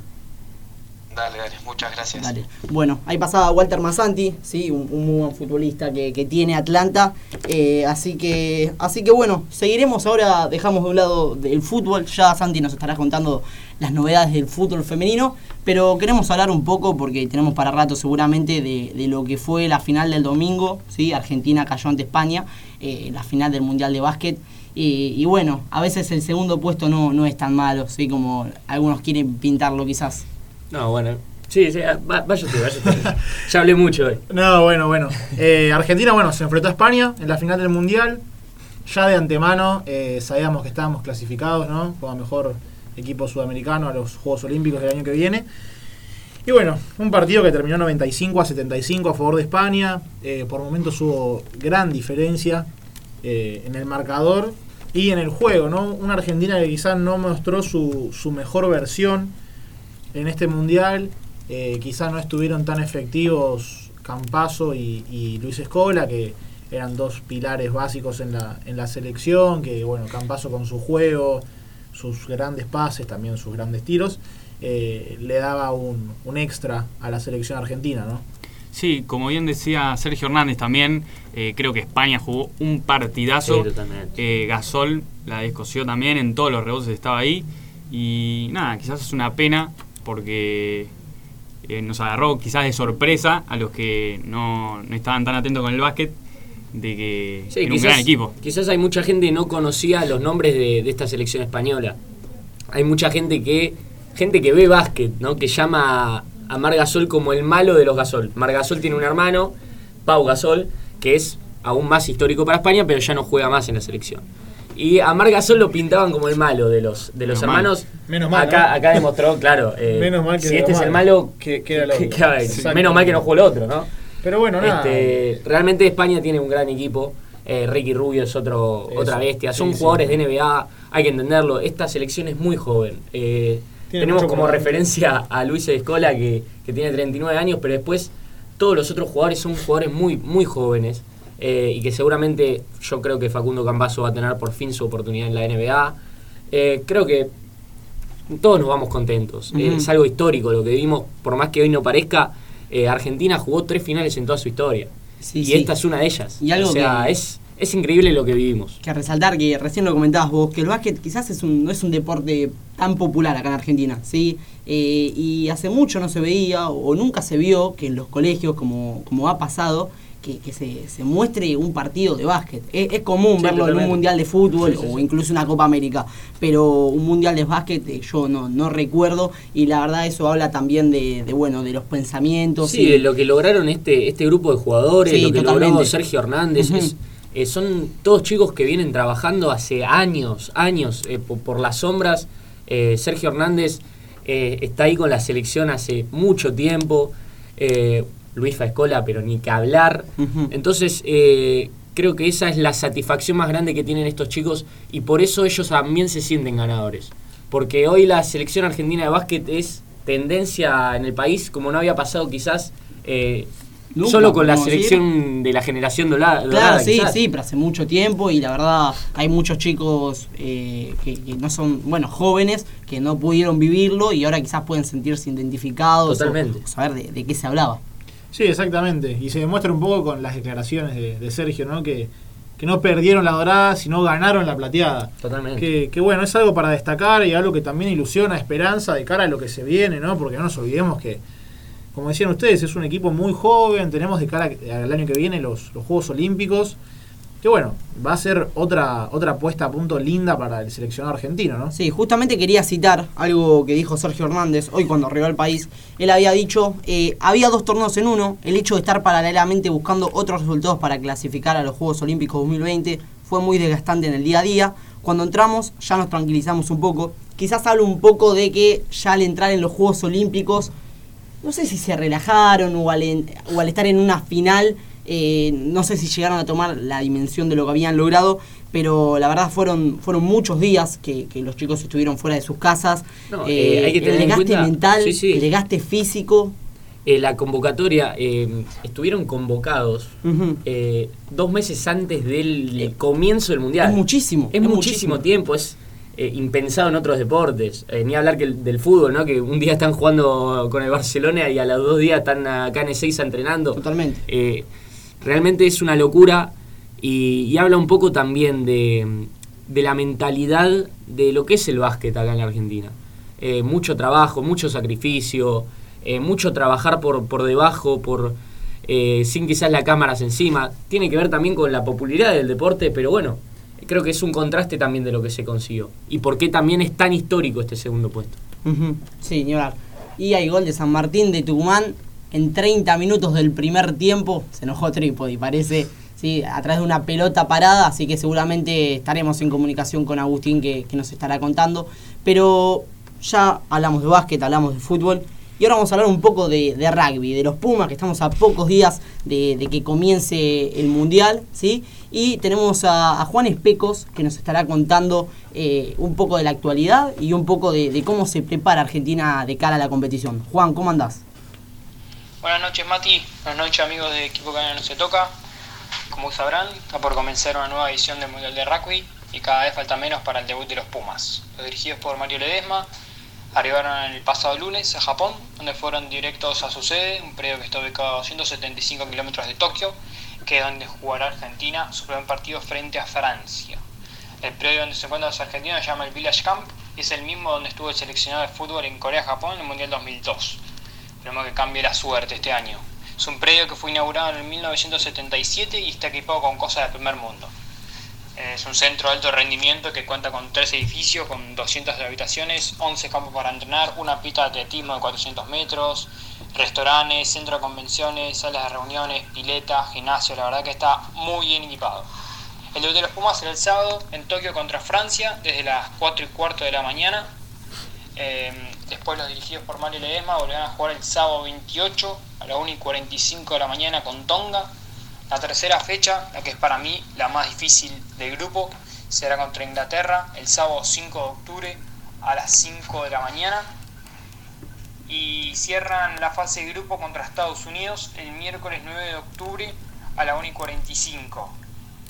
Dale, dale, muchas gracias. Bueno, ahí pasaba Walter Masanti, ¿sí? un, muy buen futbolista que, tiene Atlanta. Eh, así que así que bueno, seguiremos ahora, dejamos de un lado el fútbol, ya Santi nos estará contando las novedades del fútbol femenino, pero queremos hablar un poco, porque tenemos para rato seguramente, de, lo que fue la final del domingo, ¿sí? Argentina cayó ante España, eh, la final del Mundial de Básquet. Y, bueno, a veces el segundo puesto no, no es tan malo, como algunos quieren pintarlo quizás. No, bueno. Sí, sí, ah, vaya usted. ya hablé mucho hoy. No, bueno, bueno. Eh, Argentina, bueno, se enfrentó a España en la final del Mundial. Ya de antemano eh, sabíamos que estábamos clasificados, ¿no? Como mejor equipo sudamericano a los Juegos Olímpicos del año que viene. Y bueno, un partido que terminó 95 a 75 a favor de España. Eh, por momentos hubo gran diferencia eh, en el marcador y en el juego, ¿no? Una Argentina que quizás no mostró su, su mejor versión en este mundial. Eh, quizás no estuvieron tan efectivos Campazo y, y Luis Escola, que eran dos pilares básicos en la, en la selección, que bueno, Campazo con su juego, sus grandes pases, también sus grandes tiros, eh, le daba un, un extra a la selección argentina, ¿no? Sí, como bien decía Sergio Hernández también, eh, creo que España jugó un partidazo. Sí. Eh, Gasol la descosió también, en todos los rebotes estaba ahí. Y nada, quizás es una pena porque eh, nos agarró quizás de sorpresa a los que no, no estaban tan atentos con el básquet de que Sí, era un gran equipo. Quizás hay mucha gente que no conocía los nombres de, de esta selección española. Hay mucha gente que gente que ve básquet, ¿no? Que llama a Mar Gasol como el malo de los Gasol. Mar Gasol tiene un hermano, Pau Gasol, que es aún más histórico para España, pero ya no juega más en la selección. Y a Mar Gasol lo pintaban como el malo de los, de los Menos mal. hermanos. Menos mal, Acá, ¿no? acá demostró, claro. eh, Menos mal que si era este es el malo. malo, Que- que era el otro. Exacto. menos mal que no jugó el otro, ¿no? Pero bueno, nada. Este, realmente España tiene un gran equipo. Eh, Ricky Rubio es otro, Eso, otra bestia. Son sí, sí. jugadores de NBA, hay que entenderlo. Esta selección es muy joven. Eh, Tiene tenemos mucho como por delante. referencia a Luis Escola, que, que tiene 39 años, pero después todos los otros jugadores son jugadores muy, muy jóvenes. Eh, y que seguramente yo creo que Facundo Cambaso va a tener por fin su oportunidad en la NBA. Eh, creo que todos nos vamos contentos. Eh, es algo histórico lo que vimos, por más que hoy no parezca. eh, Argentina jugó tres finales en toda su historia. Sí, y sí. esta es una de ellas. Y algo o sea, que- es, es increíble lo que vivimos. que resaltar que recién lo comentabas vos, que el básquet quizás es un, no es un deporte tan popular acá en Argentina, ¿sí? Eh, y hace mucho no se veía o, nunca se vio que en los colegios, como, como ha pasado, que, que se, se muestre un partido de básquet. Es, es común Sí, verlo en un mundial de fútbol Sí, sí, o incluso una Copa América, pero un mundial de básquet eh, yo no, no recuerdo y la verdad eso habla también de, de, bueno de los pensamientos. Sí, y- de lo que lograron este, este grupo de jugadores, lo que totalmente. logró Sergio Hernández. Es- eh, son todos chicos que vienen trabajando hace años, años, eh, po- por, las sombras. Sergio Hernández está ahí con la selección hace mucho tiempo. Eh, Luis Faescola, pero ni que hablar. Entonces, eh, creo que esa es la satisfacción más grande que tienen estos chicos y por eso ellos también se sienten ganadores. Porque hoy la selección argentina de básquet es tendencia en el país como no había pasado quizás eh, Nunca, solo con la selección de la generación dola- dorada. Claro, sí, quizás. sí, pero hace mucho tiempo y la verdad hay muchos chicos eh, que, que no son, bueno, jóvenes que no pudieron vivirlo y ahora quizás pueden sentirse identificados o- Totalmente. o, saber de, de qué se hablaba. Sí, exactamente. Y se demuestra un poco con las declaraciones de, de Sergio, ¿no? Que, que no perdieron la dorada, sino ganaron la plateada. Totalmente. Que, que bueno, es algo para destacar y algo que también ilusiona, esperanza de cara a lo que se viene, ¿no? Porque no nos olvidemos que, como decían ustedes, es un equipo muy joven, tenemos de cara al año que viene los, los Juegos Olímpicos, que bueno, va a ser otra, otra puesta a punto linda para el seleccionado argentino, ¿no? Sí, justamente quería citar algo que dijo Sergio Hernández hoy cuando arribó al país. Él había dicho, eh, había dos torneos en uno, el hecho de estar paralelamente buscando otros resultados para clasificar a los Juegos Olímpicos 2020 fue muy desgastante en el día a día. Cuando entramos ya nos tranquilizamos un poco. Quizás hablo un poco de que ya al entrar en los Juegos Olímpicos, no sé si se relajaron o al, en- o al estar en una final, eh, no sé si llegaron a tomar la dimensión de lo que habían logrado, pero la verdad fueron, fueron muchos días que, que los chicos estuvieron fuera de sus casas. No, Eh, eh, hay que tener el en desgaste cuenta- mental, sí, sí. el desgaste físico. eh, la convocatoria, eh, estuvieron convocados eh, dos meses antes del comienzo del Mundial. Es muchísimo, Es, es muchísimo, muchísimo. tiempo, es impensado en otros deportes. Ni hablar que el- del fútbol, ¿no? Que un día están jugando con el Barcelona y a los dos días están acá en Ezeiza entrenando. Totalmente. Realmente es una locura y, habla un poco también de, de la mentalidad de lo que es el básquet acá en la Argentina. Eh, mucho trabajo, mucho sacrificio, eh, mucho trabajar por, por debajo, por eh, sin quizás las cámaras encima. Tiene que ver también con la popularidad del deporte, pero bueno, creo que es un contraste también de lo que se consiguió. Y por qué también es tan histórico este segundo puesto. Sí, ni hablar. Y hay gol de San Martín de Tucumán en 30 minutos del primer tiempo. Se enojó Trípodi, parece, sí, a través de una pelota parada. Así que seguramente estaremos en comunicación con Agustín que, que nos estará contando. Pero ya hablamos de básquet, hablamos de fútbol. Y ahora vamos a hablar un poco de, de rugby, de los Pumas, que estamos a pocos días de, que comience el Mundial, ¿sí? Y tenemos a, a Juan Especos, que nos estará contando eh, un poco de la actualidad y un poco de, de cómo se prepara Argentina de cara a la competición. Juan, ¿cómo andás? Buenas noches Mati, buenas noches amigos de Equipo Canal No Se Toca. Como sabrán, está por comenzar una nueva edición del Mundial de Rugby y cada vez falta menos para el debut de los Pumas. Los dirigidos por Mario Ledesma arribaron el pasado lunes a Japón, donde fueron directos a su sede, un predio que está ubicado a 275 kilómetros de Tokio, que es donde jugará Argentina su primer partido frente a Francia. El predio donde se encuentran los argentinos se llama el Village Camp y es el mismo donde estuvo el seleccionado de fútbol en Corea-Japón en el Mundial 2002. Esperemos que cambie la suerte este año. Es un predio que fue inaugurado en 1977 y está equipado con cosas del primer mundo. Es un centro de alto rendimiento que cuenta con tres edificios, con 200 habitaciones, 11 campos para entrenar, una pista de atletismo de 400 metros, restaurantes, centro de convenciones, salas de reuniones, pileta, gimnasio. La verdad que está muy bien equipado. El debut de los Pumas será el sábado en Tokio contra Francia desde las 4 y cuarto de la mañana. Eh, después los dirigidos por Mario Ledesma volverán a jugar el sábado 28 a las 1 y 45 de la mañana con Tonga. La tercera fecha, la que es para mí la más difícil del grupo, será contra Inglaterra el sábado 5 de octubre a las 5 de la mañana. Y cierran la fase de grupo contra Estados Unidos el miércoles 9 de octubre a la 1 y 45.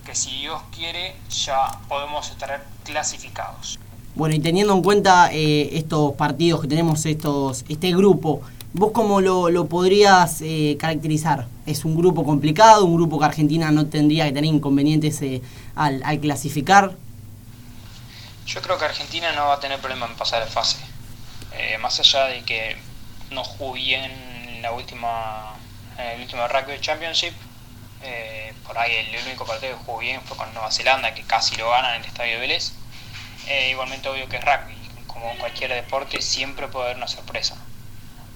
Que si Dios quiere ya podemos estar clasificados. Bueno, y teniendo en cuenta eh, estos partidos que tenemos, estos este grupo, ¿vos cómo lo, lo podrías eh, caracterizar? ¿Es un grupo complicado, un grupo que Argentina no tendría que tener inconvenientes eh, al, clasificar? Yo creo que Argentina no va a tener problema en pasar de fase. Más allá de que no jugó bien en la última, el último Rugby Championship, por ahí el, único partido que jugó bien fue con Nueva Zelanda, que casi lo ganan en el Estadio de Vélez. Eh, igualmente obvio que es rugby, como cualquier deporte siempre puede haber una sorpresa.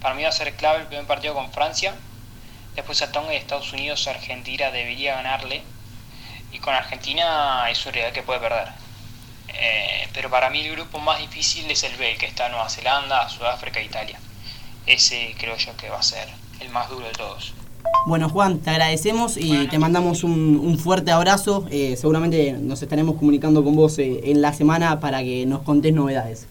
Para mí va a ser clave el primer partido con Francia, después Tonga y Estados Unidos Argentina debería ganarle, y con Argentina es una realidad que puede perder. Eh, pero para mí el grupo más difícil es el B, que está Nueva Zelanda, Sudáfrica e Italia. Ese creo yo que va a ser el más duro de todos. Bueno, Juan, te agradecemos y te mandamos un, un fuerte abrazo. Eh, seguramente nos estaremos comunicando con vos eh, en la semana para que nos contés novedades.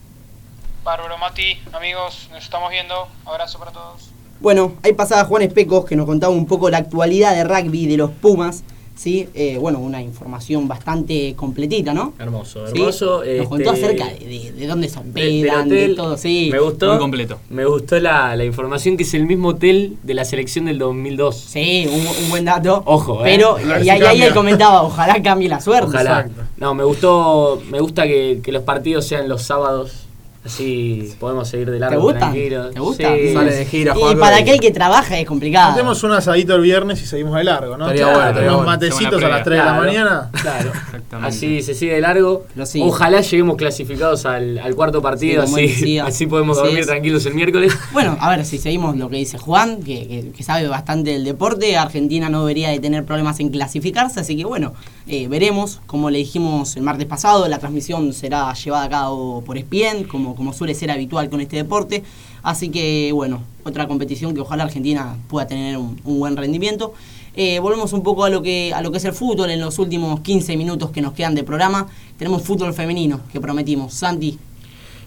Bárbaro, Mati, amigos, nos estamos viendo. Abrazo para todos. Bueno, ahí pasaba Juan Especos que nos contaba un poco la actualidad de rugby de los Pumas. ¿Sí? Eh, bueno, una información bastante completita, ¿no? Hermoso, ¿Sí? hermoso. Nos contó este, acerca de, de- de dónde se de- hospedan, de, todo, sí. Me gustó. Muy completo. Me gustó la, la información que es el mismo hotel de la selección del 2002. Sí, un, un buen dato. Ojo, eh. Pero, y, ahí, ahí él comentaba, ojalá cambie la suerte. Ojalá. No, me gustó, me gusta que, que los partidos sean los sábados. Así podemos seguir de largo ¿Te gustan? tranquilos. ¿Te gustan? Sí. Sale de gira, Y para aquel que trabaja es complicado. Hacemos un asadito el viernes y seguimos de largo, ¿no? Estaría bueno, estaría Unos bueno. matecitos a las 3 de la mañana. Claro. Exactamente. Así se sigue de largo. Ojalá lleguemos clasificados al, al cuarto partido, Sí, como él así, decía. así podemos Así dormir es. tranquilos el miércoles. Bueno, a ver si seguimos lo que dice Juan, que, que- que sabe bastante del deporte. Argentina no debería de tener problemas en clasificarse, así que bueno, eh, veremos. Como le dijimos el martes pasado, la transmisión será llevada a cabo por ESPN, como, como suele ser habitual con este deporte. Así que bueno, otra competición que ojalá Argentina pueda tener un, buen rendimiento. Eh, volvemos un poco a lo, que, a lo que es el fútbol en los últimos 15 minutos que nos quedan de programa. Tenemos fútbol femenino que prometimos. Santi,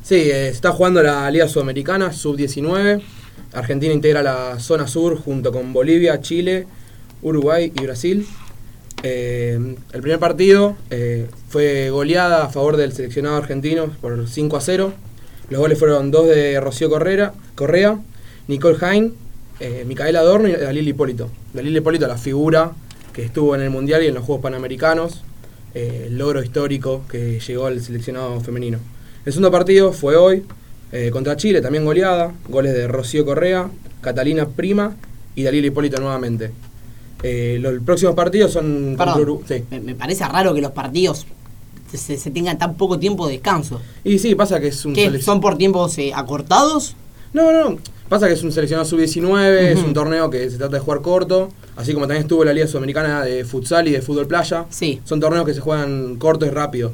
Sí, eh, está jugando la Liga Sudamericana, sub-19. Argentina integra la zona sur junto con Bolivia, Chile, Uruguay y Brasil. Eh, el primer partido fue goleada a favor del seleccionado argentino por 5 a 0. Los goles fueron dos de Rocío Correa, Correa Nicole Hain, eh, Micaela Adorno y Dalil Hipólito. Dalil Hipólito, la figura que estuvo en el Mundial y en los Juegos Panamericanos, eh, el logro histórico que llegó al seleccionado femenino. El segundo partido fue hoy eh, contra Chile, también goleada, goles de Rocío Correa, Catalina Prima y Dalil Hipólito nuevamente. Eh, los próximos partidos son contra Perdón, sí. me, me parece raro que los partidos se, se tengan tan poco tiempo de descanso. Y sí, pasa que es un ¿Qué? ¿Son por tiempos eh, acortados? No, no, pasa que es un seleccionado sub-19, es un torneo que se trata de jugar corto, así como también estuvo la Liga Sudamericana de Futsal y de Fútbol Playa. Sí. Son torneos que se juegan corto y rápido.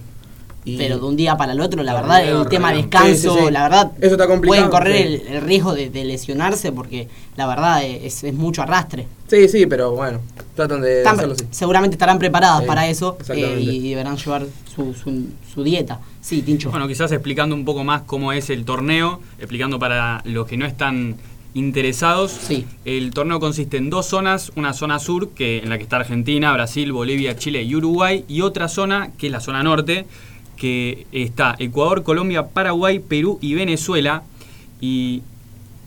Y- Pero de un día para el otro, la verdad, el tema descanso, Sí, sí, sí. la verdad, Eso está complicado, pueden correr sí. el, el riesgo de, de lesionarse porque la verdad es, es mucho arrastre. Sí, sí, pero bueno, tratan de Están- hacerlo así. seguramente estarán preparadas Sí, para eso eh, y deberán llevar su, su, su dieta. Sí, Tincho. Bueno, quizás explicando un poco más cómo es el torneo, explicando para los que no están interesados. Sí. El torneo consiste en dos zonas, una zona sur, que en la que está Argentina, Brasil, Bolivia, Chile y Uruguay, y otra zona, que es la zona norte, que está Ecuador, Colombia, Paraguay, Perú y Venezuela. Y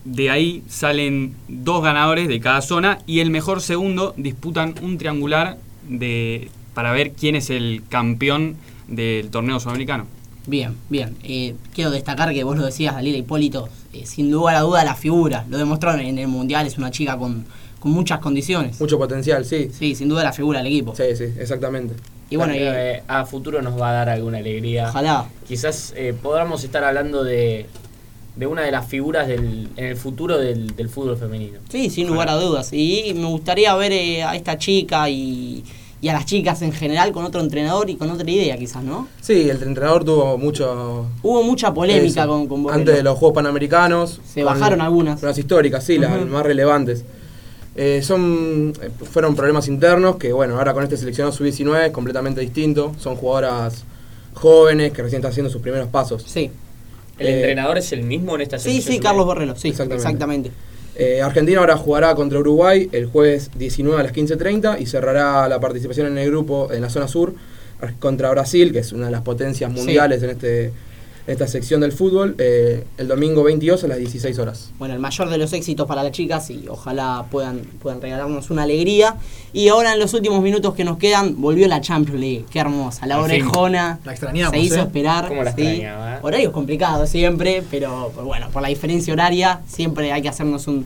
de ahí salen dos ganadores de cada zona y el mejor segundo disputan un triangular de, para ver quién es el campeón del torneo sudamericano. Bien, bien. Eh, quiero destacar que vos lo decías, Dalila Hipólito, eh, sin lugar a duda la figura. Lo demostró en el Mundial, es una chica con, con muchas condiciones. Mucho potencial, sí. Sí, sin duda la figura del equipo. Sí, sí, exactamente. Y bueno, Creo eh, que a futuro nos va a dar alguna alegría. ojalá. Quizás eh, podamos estar hablando de, de una de las figuras del, en el futuro del, del fútbol femenino. Sí, sin lugar a dudas. Y me gustaría ver eh, a esta chica y, y a las chicas en general con otro entrenador y con otra idea, quizás, ¿no? Sí, el entrenador tuvo mucho... Hubo mucha polémica eso, con, con. Antes de los Juegos Panamericanos. Se bajaron algunas. Con las históricas, sí, las más relevantes. Eh, son eh, fueron problemas internos que bueno ahora con este seleccionado sub 19 es completamente distinto son jugadoras jóvenes que recién están haciendo sus primeros pasos Sí, ¿El Eh, entrenador es el mismo en esta sí, selección? sí, Carlos Borrello, sí, Exactamente. exactamente. Eh, Argentina ahora jugará contra Uruguay el jueves 19 a las 15.30 y cerrará la participación en el grupo en la zona sur contra Brasil, que es una de las potencias Sí. mundiales en, este, esta sección del fútbol, eh, el domingo 22 a las 16 horas. Bueno, el mayor de los éxitos para las chicas y ojalá puedan, puedan regalarnos una alegría. Y ahora en los últimos minutos que nos quedan, volvió la Champions League. Qué hermosa, la orejona. La extrañamos, Se hizo ¿eh? esperar. ¿Cómo la sí. extrañaba, eh? Horarios complicados siempre, pero bueno, por la diferencia horaria siempre hay que hacernos un,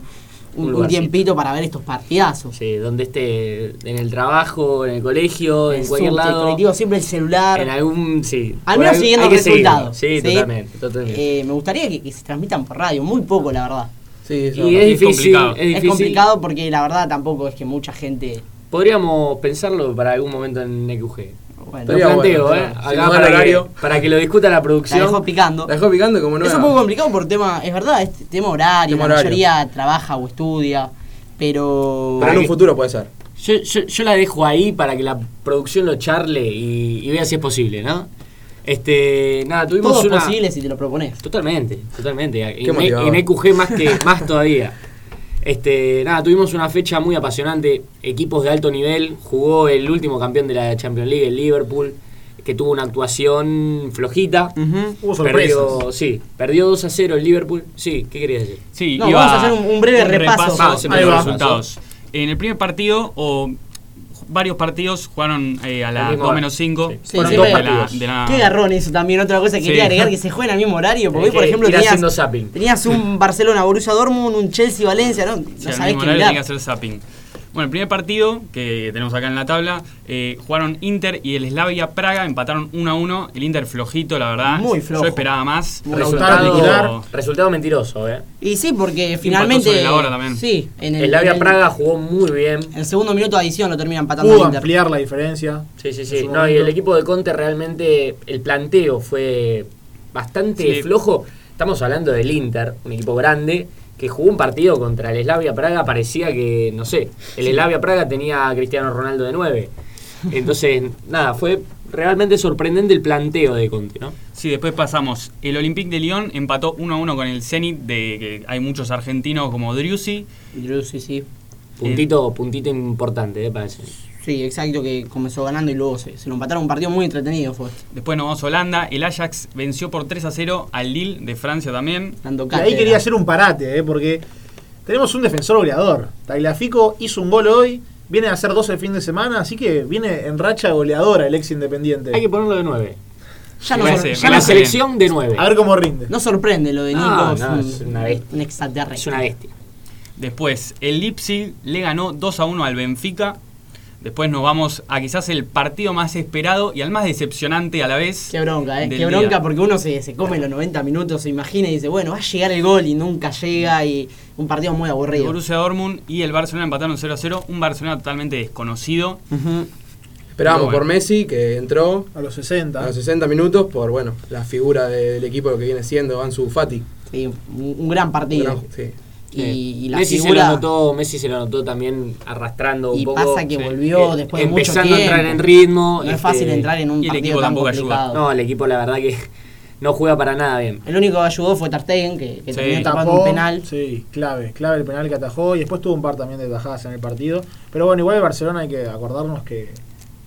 un- tiempito para ver estos partidazos. Sí, donde esté en el trabajo, en el colegio, en cualquier subte, el lado. colectivo, siempre el celular. En algún, sí. Al menos siguiendo resultados. seguirlo. Sí, totalmente, totalmente. Eh, me gustaría que, que se transmitan por radio, muy poco la verdad. Sí, eso y es es es difícil, complicado. es difícil. Es complicado porque la verdad tampoco es que mucha gente. Podríamos pensarlo para algún momento en EQG. Bueno, Lo planteo, bueno, ¿eh? Acá si no da para, el que, horario. para que lo discuta la la producción. dejó picando. La dejó picando como no Es un poco complicado por tema, es verdad, es tema horario, Tema la horario. mayoría trabaja o estudia, pero... Pero en Para un futuro puede ser. Yo, yo, yo la dejo ahí para que la producción lo charle y, y vea si es posible, ¿no? Este, nada, tuvimos todo es una... posible si te lo propones. Totalmente, totalmente. En, en EQG más que más todavía. Este, nada, tuvimos una fecha muy apasionante, equipos de alto nivel, jugó el último campeón de la Champions League, el Liverpool, que tuvo una actuación flojita. Hubo Perdió, sorpresas. sí, perdió 2 a 0 el Liverpool. Sí, ¿qué querías decir? Sí, No, iba vamos a hacer un- un breve repaso. Ah, me de dio los resultados. En el primer partido, o varios partidos, jugaron eh, a las mismo 2 hora. menos 5. Sí. Sí, dos de la, de la- Qué garrón eso también, otra cosa que Sí. quería agregar, que se jueguen al mismo horario, porque hoy, por ejemplo tenías, un Barcelona, Borussia Dortmund, un Chelsea, Valencia, ¿no? No sabés qué mirar. que hacer zapping. Bueno, el primer partido que tenemos acá en la tabla, eh, jugaron Inter y el Slavia Praga, empataron 1 a 1. El Inter flojito, la verdad. Muy flojo. Yo esperaba más. Resultado, resultado mentiroso, ¿eh? Y sí, porque finalmente... sobre la hora también. Sí, en el, El Lavia en el- Praga jugó muy bien. El segundo minuto de adición lo termina empatando Pudo el Inter. ampliar la diferencia. Sí, sí, sí. No, y el equipo de Conte realmente, el planteo fue bastante Sí. flojo. Estamos hablando del Inter, un equipo grande, que jugó un partido contra el Slavia Praga. Parecía que, no sé, el Slavia Praga tenía a Cristiano Ronaldo de 9. Entonces, nada, fue realmente sorprendente el planteo de Conte, ¿no? Sí, después pasamos. El Olympique de Lyon empató 1 a 1 con el Zenit, de que hay muchos argentinos como Driussi. Driussi, sí. Puntito, puntito importante, ¿eh? Para eso. Sí, exacto, que comenzó ganando y luego se, se lo empataron. Un partido muy entretenido fue. Después nos vamos a Holanda. El Ajax venció por 3 a 0 al Lille de Francia también. Y ahí quería hacer un parate, ¿eh? porque tenemos un defensor goleador. Tagliafico hizo un gol hoy, viene a hacer dos el fin de semana, así que viene en racha goleadora el ex independiente. Hay que ponerlo de 9. Ya no parece- La selección de 9. A ver cómo rinde. no sorprende lo de Nico. No, es, no, es una bestia. un extraterrestre. Es una bestia. Después, el Leipzig le ganó 2 a 1 al Benfica. Después nos vamos a quizás el partido más esperado y al más decepcionante a la vez. Qué bronca, ¿eh? Qué bronca día. porque uno se, se come los 90 minutos, se imagina y dice, bueno, va a llegar el gol y nunca llega y un partido muy El aburrido. Borussia Dortmund y el Barcelona empataron 0 a 0. Un Barcelona totalmente desconocido. Esperábamos bueno. por Messi, que entró A los 60. a los 60 minutos por, bueno, la figura de- del equipo que viene siendo Ansu Fati. Sí, un, un gran partido. Gran- sí. Y, y la Messi se figura... lo notó, Messi se lo notó también arrastrando un y poco. pasa que sí. volvió Eh, después de mucho empezando tiempo. a entrar en ritmo. No es este, fácil entrar en un y el partido equipo tan tampoco ayuda. complicado. No, el equipo la verdad que no juega para nada bien. El único que ayudó fue Ter Stegen, que, que Sí. terminó tapando un penal. Sí, clave, clave el penal que atajó y después tuvo un par también de tajadas en el partido. Pero bueno, igual el Barcelona hay que acordarnos que,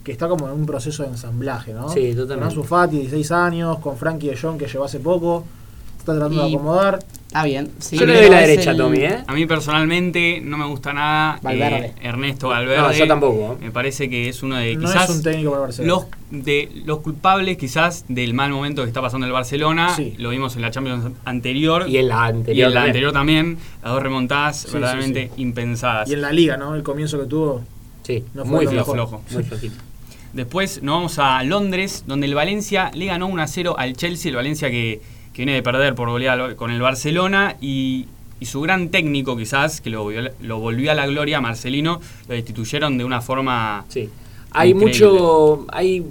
que está como en un proceso de ensamblaje, ¿no? Sí, totalmente. Con Ansu Fati, 16 años, con Frankie de Jong que llegó hace poco, está tratando de Y- acomodar. Está bien. sí, Yo le doy la derecha a el- Tommy, ¿eh? A mí personalmente no me gusta nada Valverde. eh, Ernesto Valverde. No, yo tampoco, ¿eh? Me parece que es uno de No quizás es un técnico para el Barcelona. los de los culpables quizás del mal momento que está pasando el Barcelona. Sí. Lo vimos en la Champions anterior. Y en la y anterior. en la también. anterior también. Las dos remontadas Sí, verdaderamente sí, impensadas. Y en la liga, ¿no? El comienzo que tuvo. Sí, No fue muy flojo. Muy flojito. Después nos vamos a Londres, donde el Valencia le ganó 1 a 0 al Chelsea. El Valencia que, que viene de perder por goleada con el Barcelona. Y, y su gran técnico, quizás, que lo, volvió- lo volvió a la gloria, Marcelino, lo destituyeron de una forma. Sí. Hay Increíble. mucho. Hay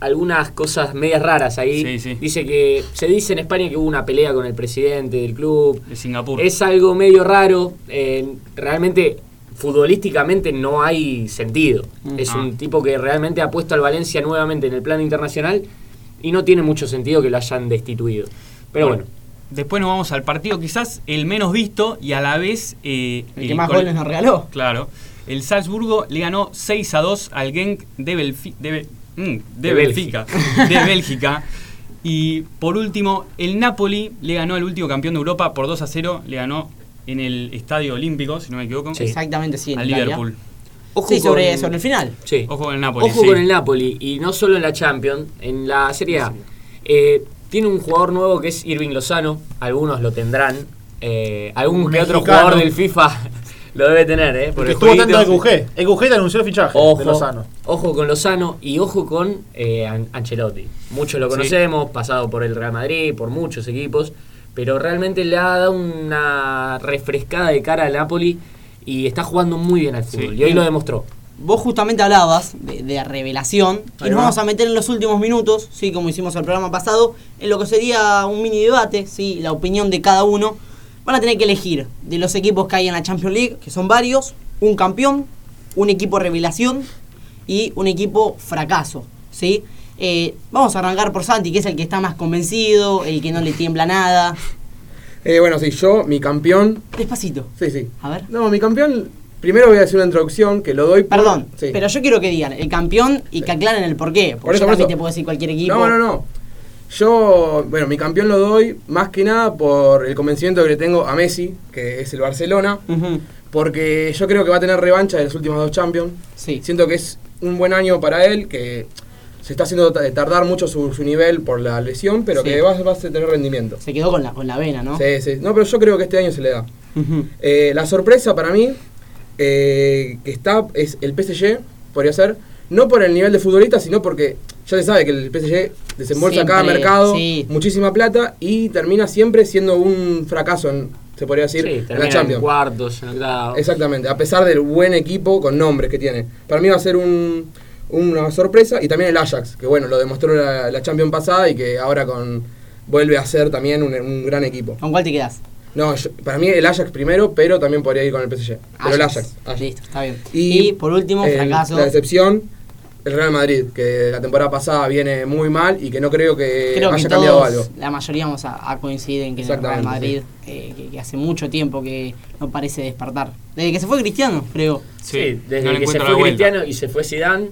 algunas cosas medias raras ahí. Sí, sí. Dice que. Se dice en España que hubo una pelea con el presidente del club. de Singapur. Es algo medio raro. eh, realmente, futbolísticamente no hay sentido. Es Ah. un tipo que realmente ha puesto al Valencia nuevamente en el plano internacional y no tiene mucho sentido que lo hayan destituido. Pero bueno, Después nos vamos al partido quizás el menos visto y a la vez... eh, El que más col- goles nos regaló. Claro. El Salzburgo le ganó 6 a 2 al Genk de, Belfi- de, Be- mm, de De Bélgica. de Bélgica. Y por último, el Napoli le ganó al último campeón de Europa por 2 a 0. Le ganó en el Estadio Olímpico, si no me equivoco, Sí. Exactamente, sí. en al Italia. Liverpool. ojo Sí, sobre, con- sobre el final. sí. Ojo con el Napoli. Ojo sí. con el Napoli, y no solo en la Champions, en la Serie A. Eh, tiene un jugador nuevo que es Irving Lozano, algunos lo tendrán. eh, algún Un que otro jugador del FIFA lo debe tener, ¿eh? Por Porque estuvo tanto EQG. EQG te anunció el fichaje Ojo, de Lozano. ojo con Lozano y ojo con eh, An- Ancelotti. Muchos lo Sí. conocemos, pasado por el Real Madrid, por muchos equipos, pero realmente le ha dado una refrescada de cara al Napoli y está jugando muy bien al fútbol. Sí. Y hoy lo demostró. Vos justamente hablabas de, de revelación y nos va. vamos a meter en los últimos minutos, sí, como hicimos el programa pasado, en lo que sería un mini debate, sí, la opinión de cada uno. Van a tener que elegir de los equipos que hay en la Champions League, que son varios, un campeón, un equipo revelación y un equipo fracaso, sí. Eh, vamos a arrancar por Santi, que es el que está más convencido, el que no le tiembla nada. Eh, bueno, sí, yo, mi campeón. Despacito. Sí, sí. A ver. No, mi campeón. Primero voy a hacer una introducción que lo doy por. Perdón, Sí. pero yo quiero que digan el campeón y que aclaren el porqué. Porque Por eso, yo por eso. te puedo decir cualquier equipo. No, no, no. Yo, bueno, mi campeón lo doy más que nada por el convencimiento que le tengo a Messi, que es el Barcelona, porque yo creo que va a tener revancha de las últimas dos Champions. Sí. Siento que es un buen año para él, que se está haciendo ta- tardar mucho su, su nivel por la lesión, pero Sí. que va, va a tener rendimiento. Se quedó con la, con la vena, ¿no? Sí, sí. No, pero yo creo que este año se le da. Eh, la sorpresa para mí, eh, que está, es el PSG, podría ser, no por el nivel de futbolista, sino porque ya se sabe que el PSG desembolsa cada mercado sí. muchísima plata y termina siempre siendo un fracaso, en- se podría decir, Sí, en termina la en Champions. cuartos, en octavos. Exactamente, a pesar del buen equipo con nombres que tiene. Para mí va a ser un- una sorpresa y también el Ajax, que bueno, lo demostró la, la Champions pasada y que ahora con vuelve a ser también un, un gran equipo. ¿Con cuál te quedas? No, yo- para mí el Ajax primero, pero también podría ir con el PSG. Pero el Ajax. Ajax. Listo, está bien. Y, Y, por último, eh, fracaso. La decepción, El Real Madrid, que la temporada pasada viene muy mal y que no creo que Creo que haya cambiado todos, algo. la mayoría vamos a, a coincidir en que el Real Madrid, eh, que, que hace mucho tiempo que no parece despertar. Desde que se fue Cristiano, creo. Sí, desde no que se fue. Cristiano y se fue Zidane,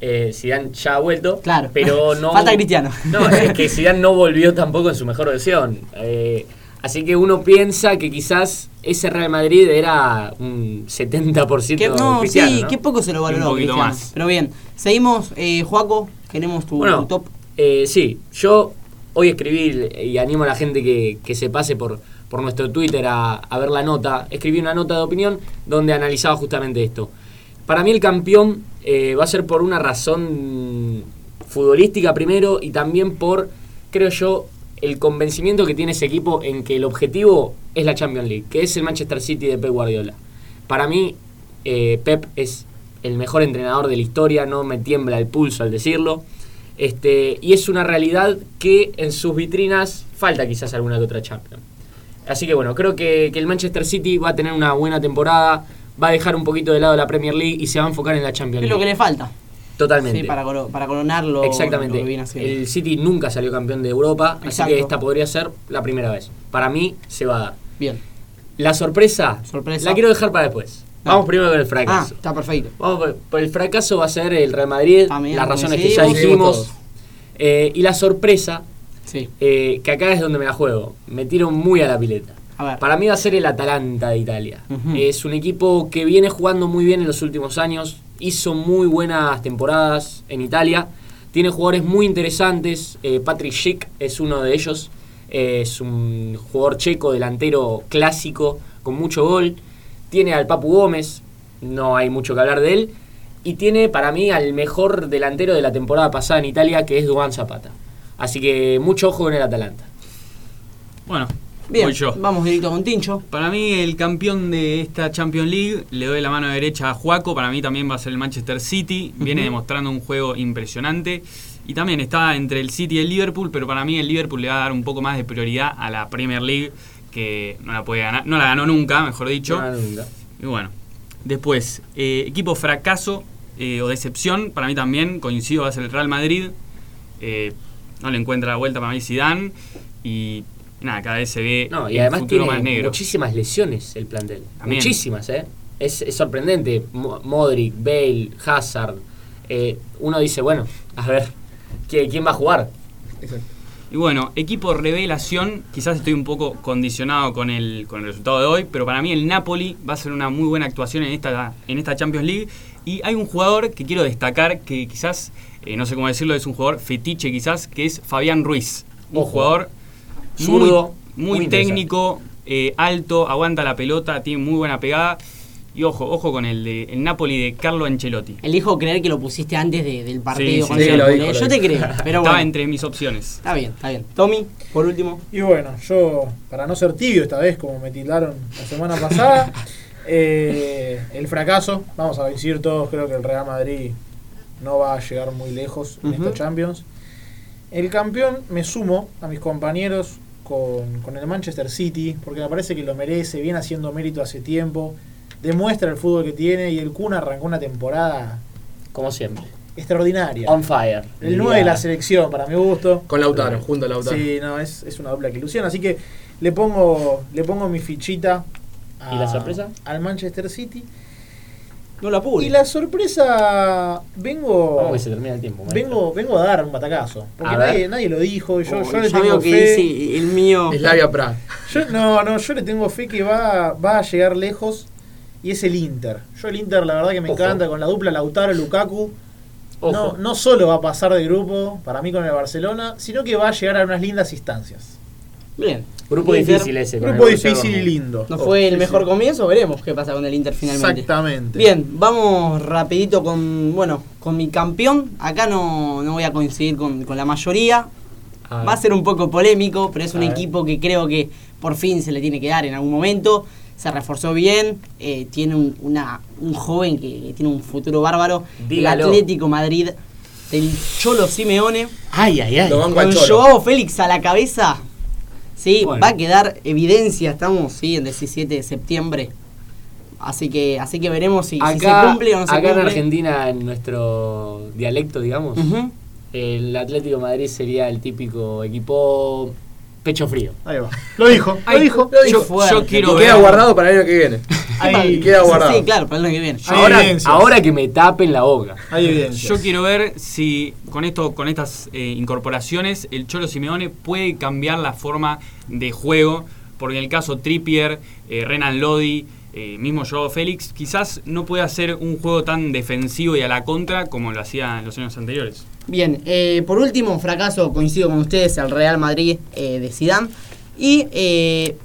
eh, Zidane ya ha vuelto. Claro. Pero no. Falta Cristiano. No, es que Zidane no volvió tampoco en su mejor versión. Eh, así que uno piensa que quizás ese Real Madrid era un 70% Que, no, Cristiano. sí, ¿no? qué poco se lo valoró Un poquito Cristiano. más. Pero bien, seguimos, eh, Juaco, queremos tu, Bueno, tu top. Eh, sí, yo hoy escribí y animo a la gente que, que se pase por, por nuestro Twitter a, a ver la nota. Escribí una nota de opinión donde analizaba justamente esto. Para mí el campeón eh, va a ser por una razón futbolística primero y también por, creo yo, el convencimiento que tiene ese equipo en que el objetivo es la Champions League, que es el Manchester City de Pep Guardiola. Para mí, eh, Pep es el mejor entrenador de la historia, no me tiembla el pulso al decirlo. Este, y es una realidad que en sus vitrinas falta quizás alguna que otra Champions. Así que bueno, creo que, que el Manchester City va a tener una buena temporada, va a dejar un poquito de lado la Premier League y se va a enfocar en la Champions Es lo que League. le falta. Totalmente. Sí, para, para coronarlo. Exactamente. lo que viene haciendo. El City nunca salió campeón de Europa, así que esta podría ser la primera vez. Para mí se va a dar. Bien. La sorpresa, Sorpresa. la quiero dejar para después. Ah. Vamos primero con el Ah, fracaso. está perfecto. Vamos por, por el fracaso va a ser el Real Madrid, las razones que ya dijimos. Eh, y la sorpresa, Sí. eh, que acá es donde me la juego. Me tiro muy a la pileta. Para mí va a ser el Atalanta de Italia. Es un equipo que viene jugando muy bien en los últimos años. Hizo muy buenas temporadas en Italia. Tiene jugadores muy interesantes. Eh, Patrick Schick es uno de ellos. Eh, es un jugador checo, delantero clásico, con mucho gol. Tiene al Papu Gómez. No hay mucho que hablar de él. Y tiene para mí al mejor delantero de la temporada pasada en Italia, que es Duan Zapata. Así que mucho ojo con el Atalanta. Bueno, Bien, voy yo. vamos directo con Tincho. Para mí el campeón de esta Champions League, le doy la mano derecha a Juaco, para mí también va a ser el Manchester City, viene demostrando un juego impresionante y también está entre el City y el Liverpool, pero para mí el Liverpool le va a dar un poco más de prioridad a la Premier League, que no la puede ganar, no la ganó nunca, mejor dicho. No, nunca. Y bueno, después, eh, equipo fracaso eh, o decepción, para mí también coincido, va a ser el Real Madrid. Eh, no le encuentra la vuelta para mí Zidane y nada, cada vez se ve No, y el además futuro tiene más negro. muchísimas lesiones el plantel. También. Muchísimas, ¿eh? Es, es sorprendente. Mo- Modric, Bale, Hazard. Eh, uno dice, bueno, a ver, ¿qui- ¿quién va a jugar? Exacto. Y bueno, equipo revelación, quizás estoy un poco condicionado con el, con el resultado de hoy, pero para mí el Napoli va a ser una muy buena actuación en esta, en esta Champions League. Y hay un jugador que quiero destacar, que quizás, eh, no sé cómo decirlo, es un jugador fetiche quizás, que es Fabián Ruiz. Un Ojo. jugador Zurdo, muy, muy técnico, eh, alto, aguanta la pelota, tiene muy buena pegada. Y ojo, ojo con el, de, el Napoli de Carlo Ancelotti. Elijo creer que lo pusiste antes de- del partido Sí, con sí, sí, Liverpool, lo dijo, ¿eh? lo Yo te dijo. creo, pero Estaba bueno. entre mis opciones. Está bien, está bien. Tommy, por último. Y bueno, yo, para no ser tibio esta vez, como me tildaron la semana pasada, eh, el fracaso, vamos a coincidir todos, creo que el Real Madrid no va a llegar muy lejos en esta Champions. El campeón me sumo a mis compañeros con, con el Manchester City, porque me parece que lo merece, viene haciendo mérito hace tiempo, demuestra el fútbol que tiene y el Kun arrancó una temporada Como siempre. extraordinaria. On fire. El 9 de la selección, para mi gusto. Con Lautaro, junto a Lautaro. Sí, no, es, es una doble ilusión. Así que le pongo, le pongo mi fichita a- ¿Y la sorpresa? al Manchester City. No la pude. Y la sorpresa, vengo. Vamos que se termina el tiempo. maestro. Vengo, vengo a dar un batacazo. Porque A ver. nadie, nadie lo dijo. Yo, Oh, yo le tengo que fe. dice el mío. Slavia Praga. Yo, no, no, yo le tengo fe que va, va a llegar lejos. Y es el Inter. Yo el Inter, la verdad que me Ojo. encanta con la dupla Lautaro Lukaku. Ojo. No, no solo va a pasar de grupo, para mí con el Barcelona, sino que va a llegar a unas lindas instancias. Bien. Grupo Inter. difícil ese. Grupo difícil y lindo. No Oh, fue el sí, mejor sí. comienzo, veremos qué pasa con el Inter finalmente. Exactamente. Bien, vamos rapidito con, bueno, con mi campeón. Acá no, no voy a coincidir con, con la mayoría. A ver. Va a ser un poco polémico, pero es un A ver. equipo que creo que por fin se le tiene que dar en algún momento. Se reforzó bien, eh, tiene un, una, un joven que, que tiene un futuro bárbaro. Dígalo. El Atlético Madrid del Cholo Simeone. Ay, ay, ay. Lo Con. Joao Félix a la cabeza. Sí, Bueno. va a quedar evidencia. Estamos, sí, el 17 de septiembre. Así que, así que veremos si, si se Acá, cumple o no se acá en cumple. Argentina, en nuestro dialecto, digamos, el Atlético de Madrid sería el típico equipo pecho frío. Ahí va. Lo dijo, lo Ay, dijo. Yo, yo quiero Y ver. queda guardado para el año que viene. Hay, Y queda guardado. Sí, claro, para el año que viene. Ahora, evidencias. ahora que me tapen la boca. hay evidencia. Yo quiero ver si con esto, con estas eh, incorporaciones, el Cholo Simeone puede cambiar la forma de juego. Porque en el caso Trippier, eh, Renan Lodi, eh, mismo Joao Félix, quizás no puede hacer un juego tan defensivo y a la contra como lo hacía en los años anteriores. Bien, eh, por último, fracaso, coincido con ustedes, el Real Madrid eh, de Zidane. Y eh,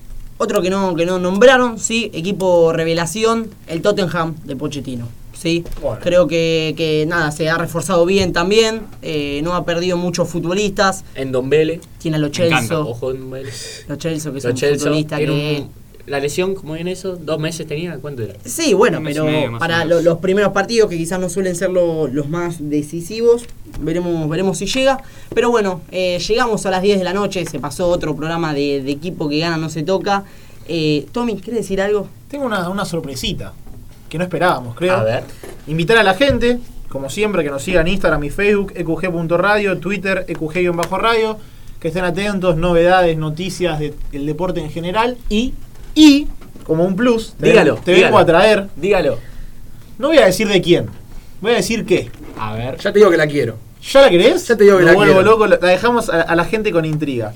otro que no, que no nombraron, sí, equipo revelación, el Tottenham de Pochettino. Sí, Bueno. creo que, que nada, se ha reforzado bien también, eh, no ha perdido muchos futbolistas, En Don Vélez. tiene a Lo Celso, Ojo Don Vélez. Lo Celso, que es Lo un futbolista que... un- La lesión, ¿cómo viene eso? ¿Dos meses tenía? ¿Cuánto era? Sí, bueno, pero medio, para lo- los primeros partidos que quizás no suelen ser lo- los más decisivos, veremos, veremos si llega. Pero bueno, eh, llegamos a las 10 de la noche, se pasó otro programa de, de equipo que gana, no se toca. Eh, Tommy, ¿quieres decir algo? Tengo una, una sorpresita que no esperábamos, creo. A ver. Invitar a la gente, como siempre, que nos sigan en Instagram y Facebook, eqg.radio, Twitter, eqg-radio, que estén atentos, novedades, noticias del deporte en general. Y, Y, como un plus, te, dígalo. te dígalo. vengo a traer, Dígalo. no voy a decir de quién, voy a decir qué. A ver. Ya te digo que la quiero. ¿Ya la querés? Ya te digo que Lo la vuelvo quiero. loco, la dejamos a, a la gente con intriga.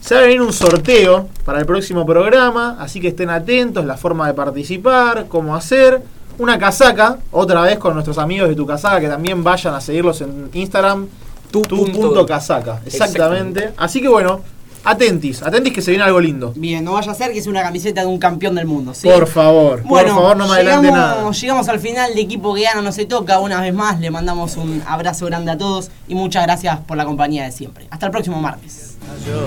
Se va a venir un sorteo para el próximo programa, así que estén atentos, la forma de participar, cómo hacer. Una casaca, otra vez con nuestros amigos de Tu Casaca, que también vayan a seguirlos en Instagram. Tu, punto- punto casaca, exactamente. Exactamente. Así que bueno, atentis, atentis que se viene algo lindo. Bien, no vaya a ser que es una camiseta de un campeón del mundo, ¿sí? Por favor, Bueno, por favor, no me adelante llegamos, nada. llegamos al final de equipo que gana, no se toca. Una vez más, le mandamos un abrazo grande a todos y muchas gracias por la compañía de siempre. Hasta el próximo martes. Yo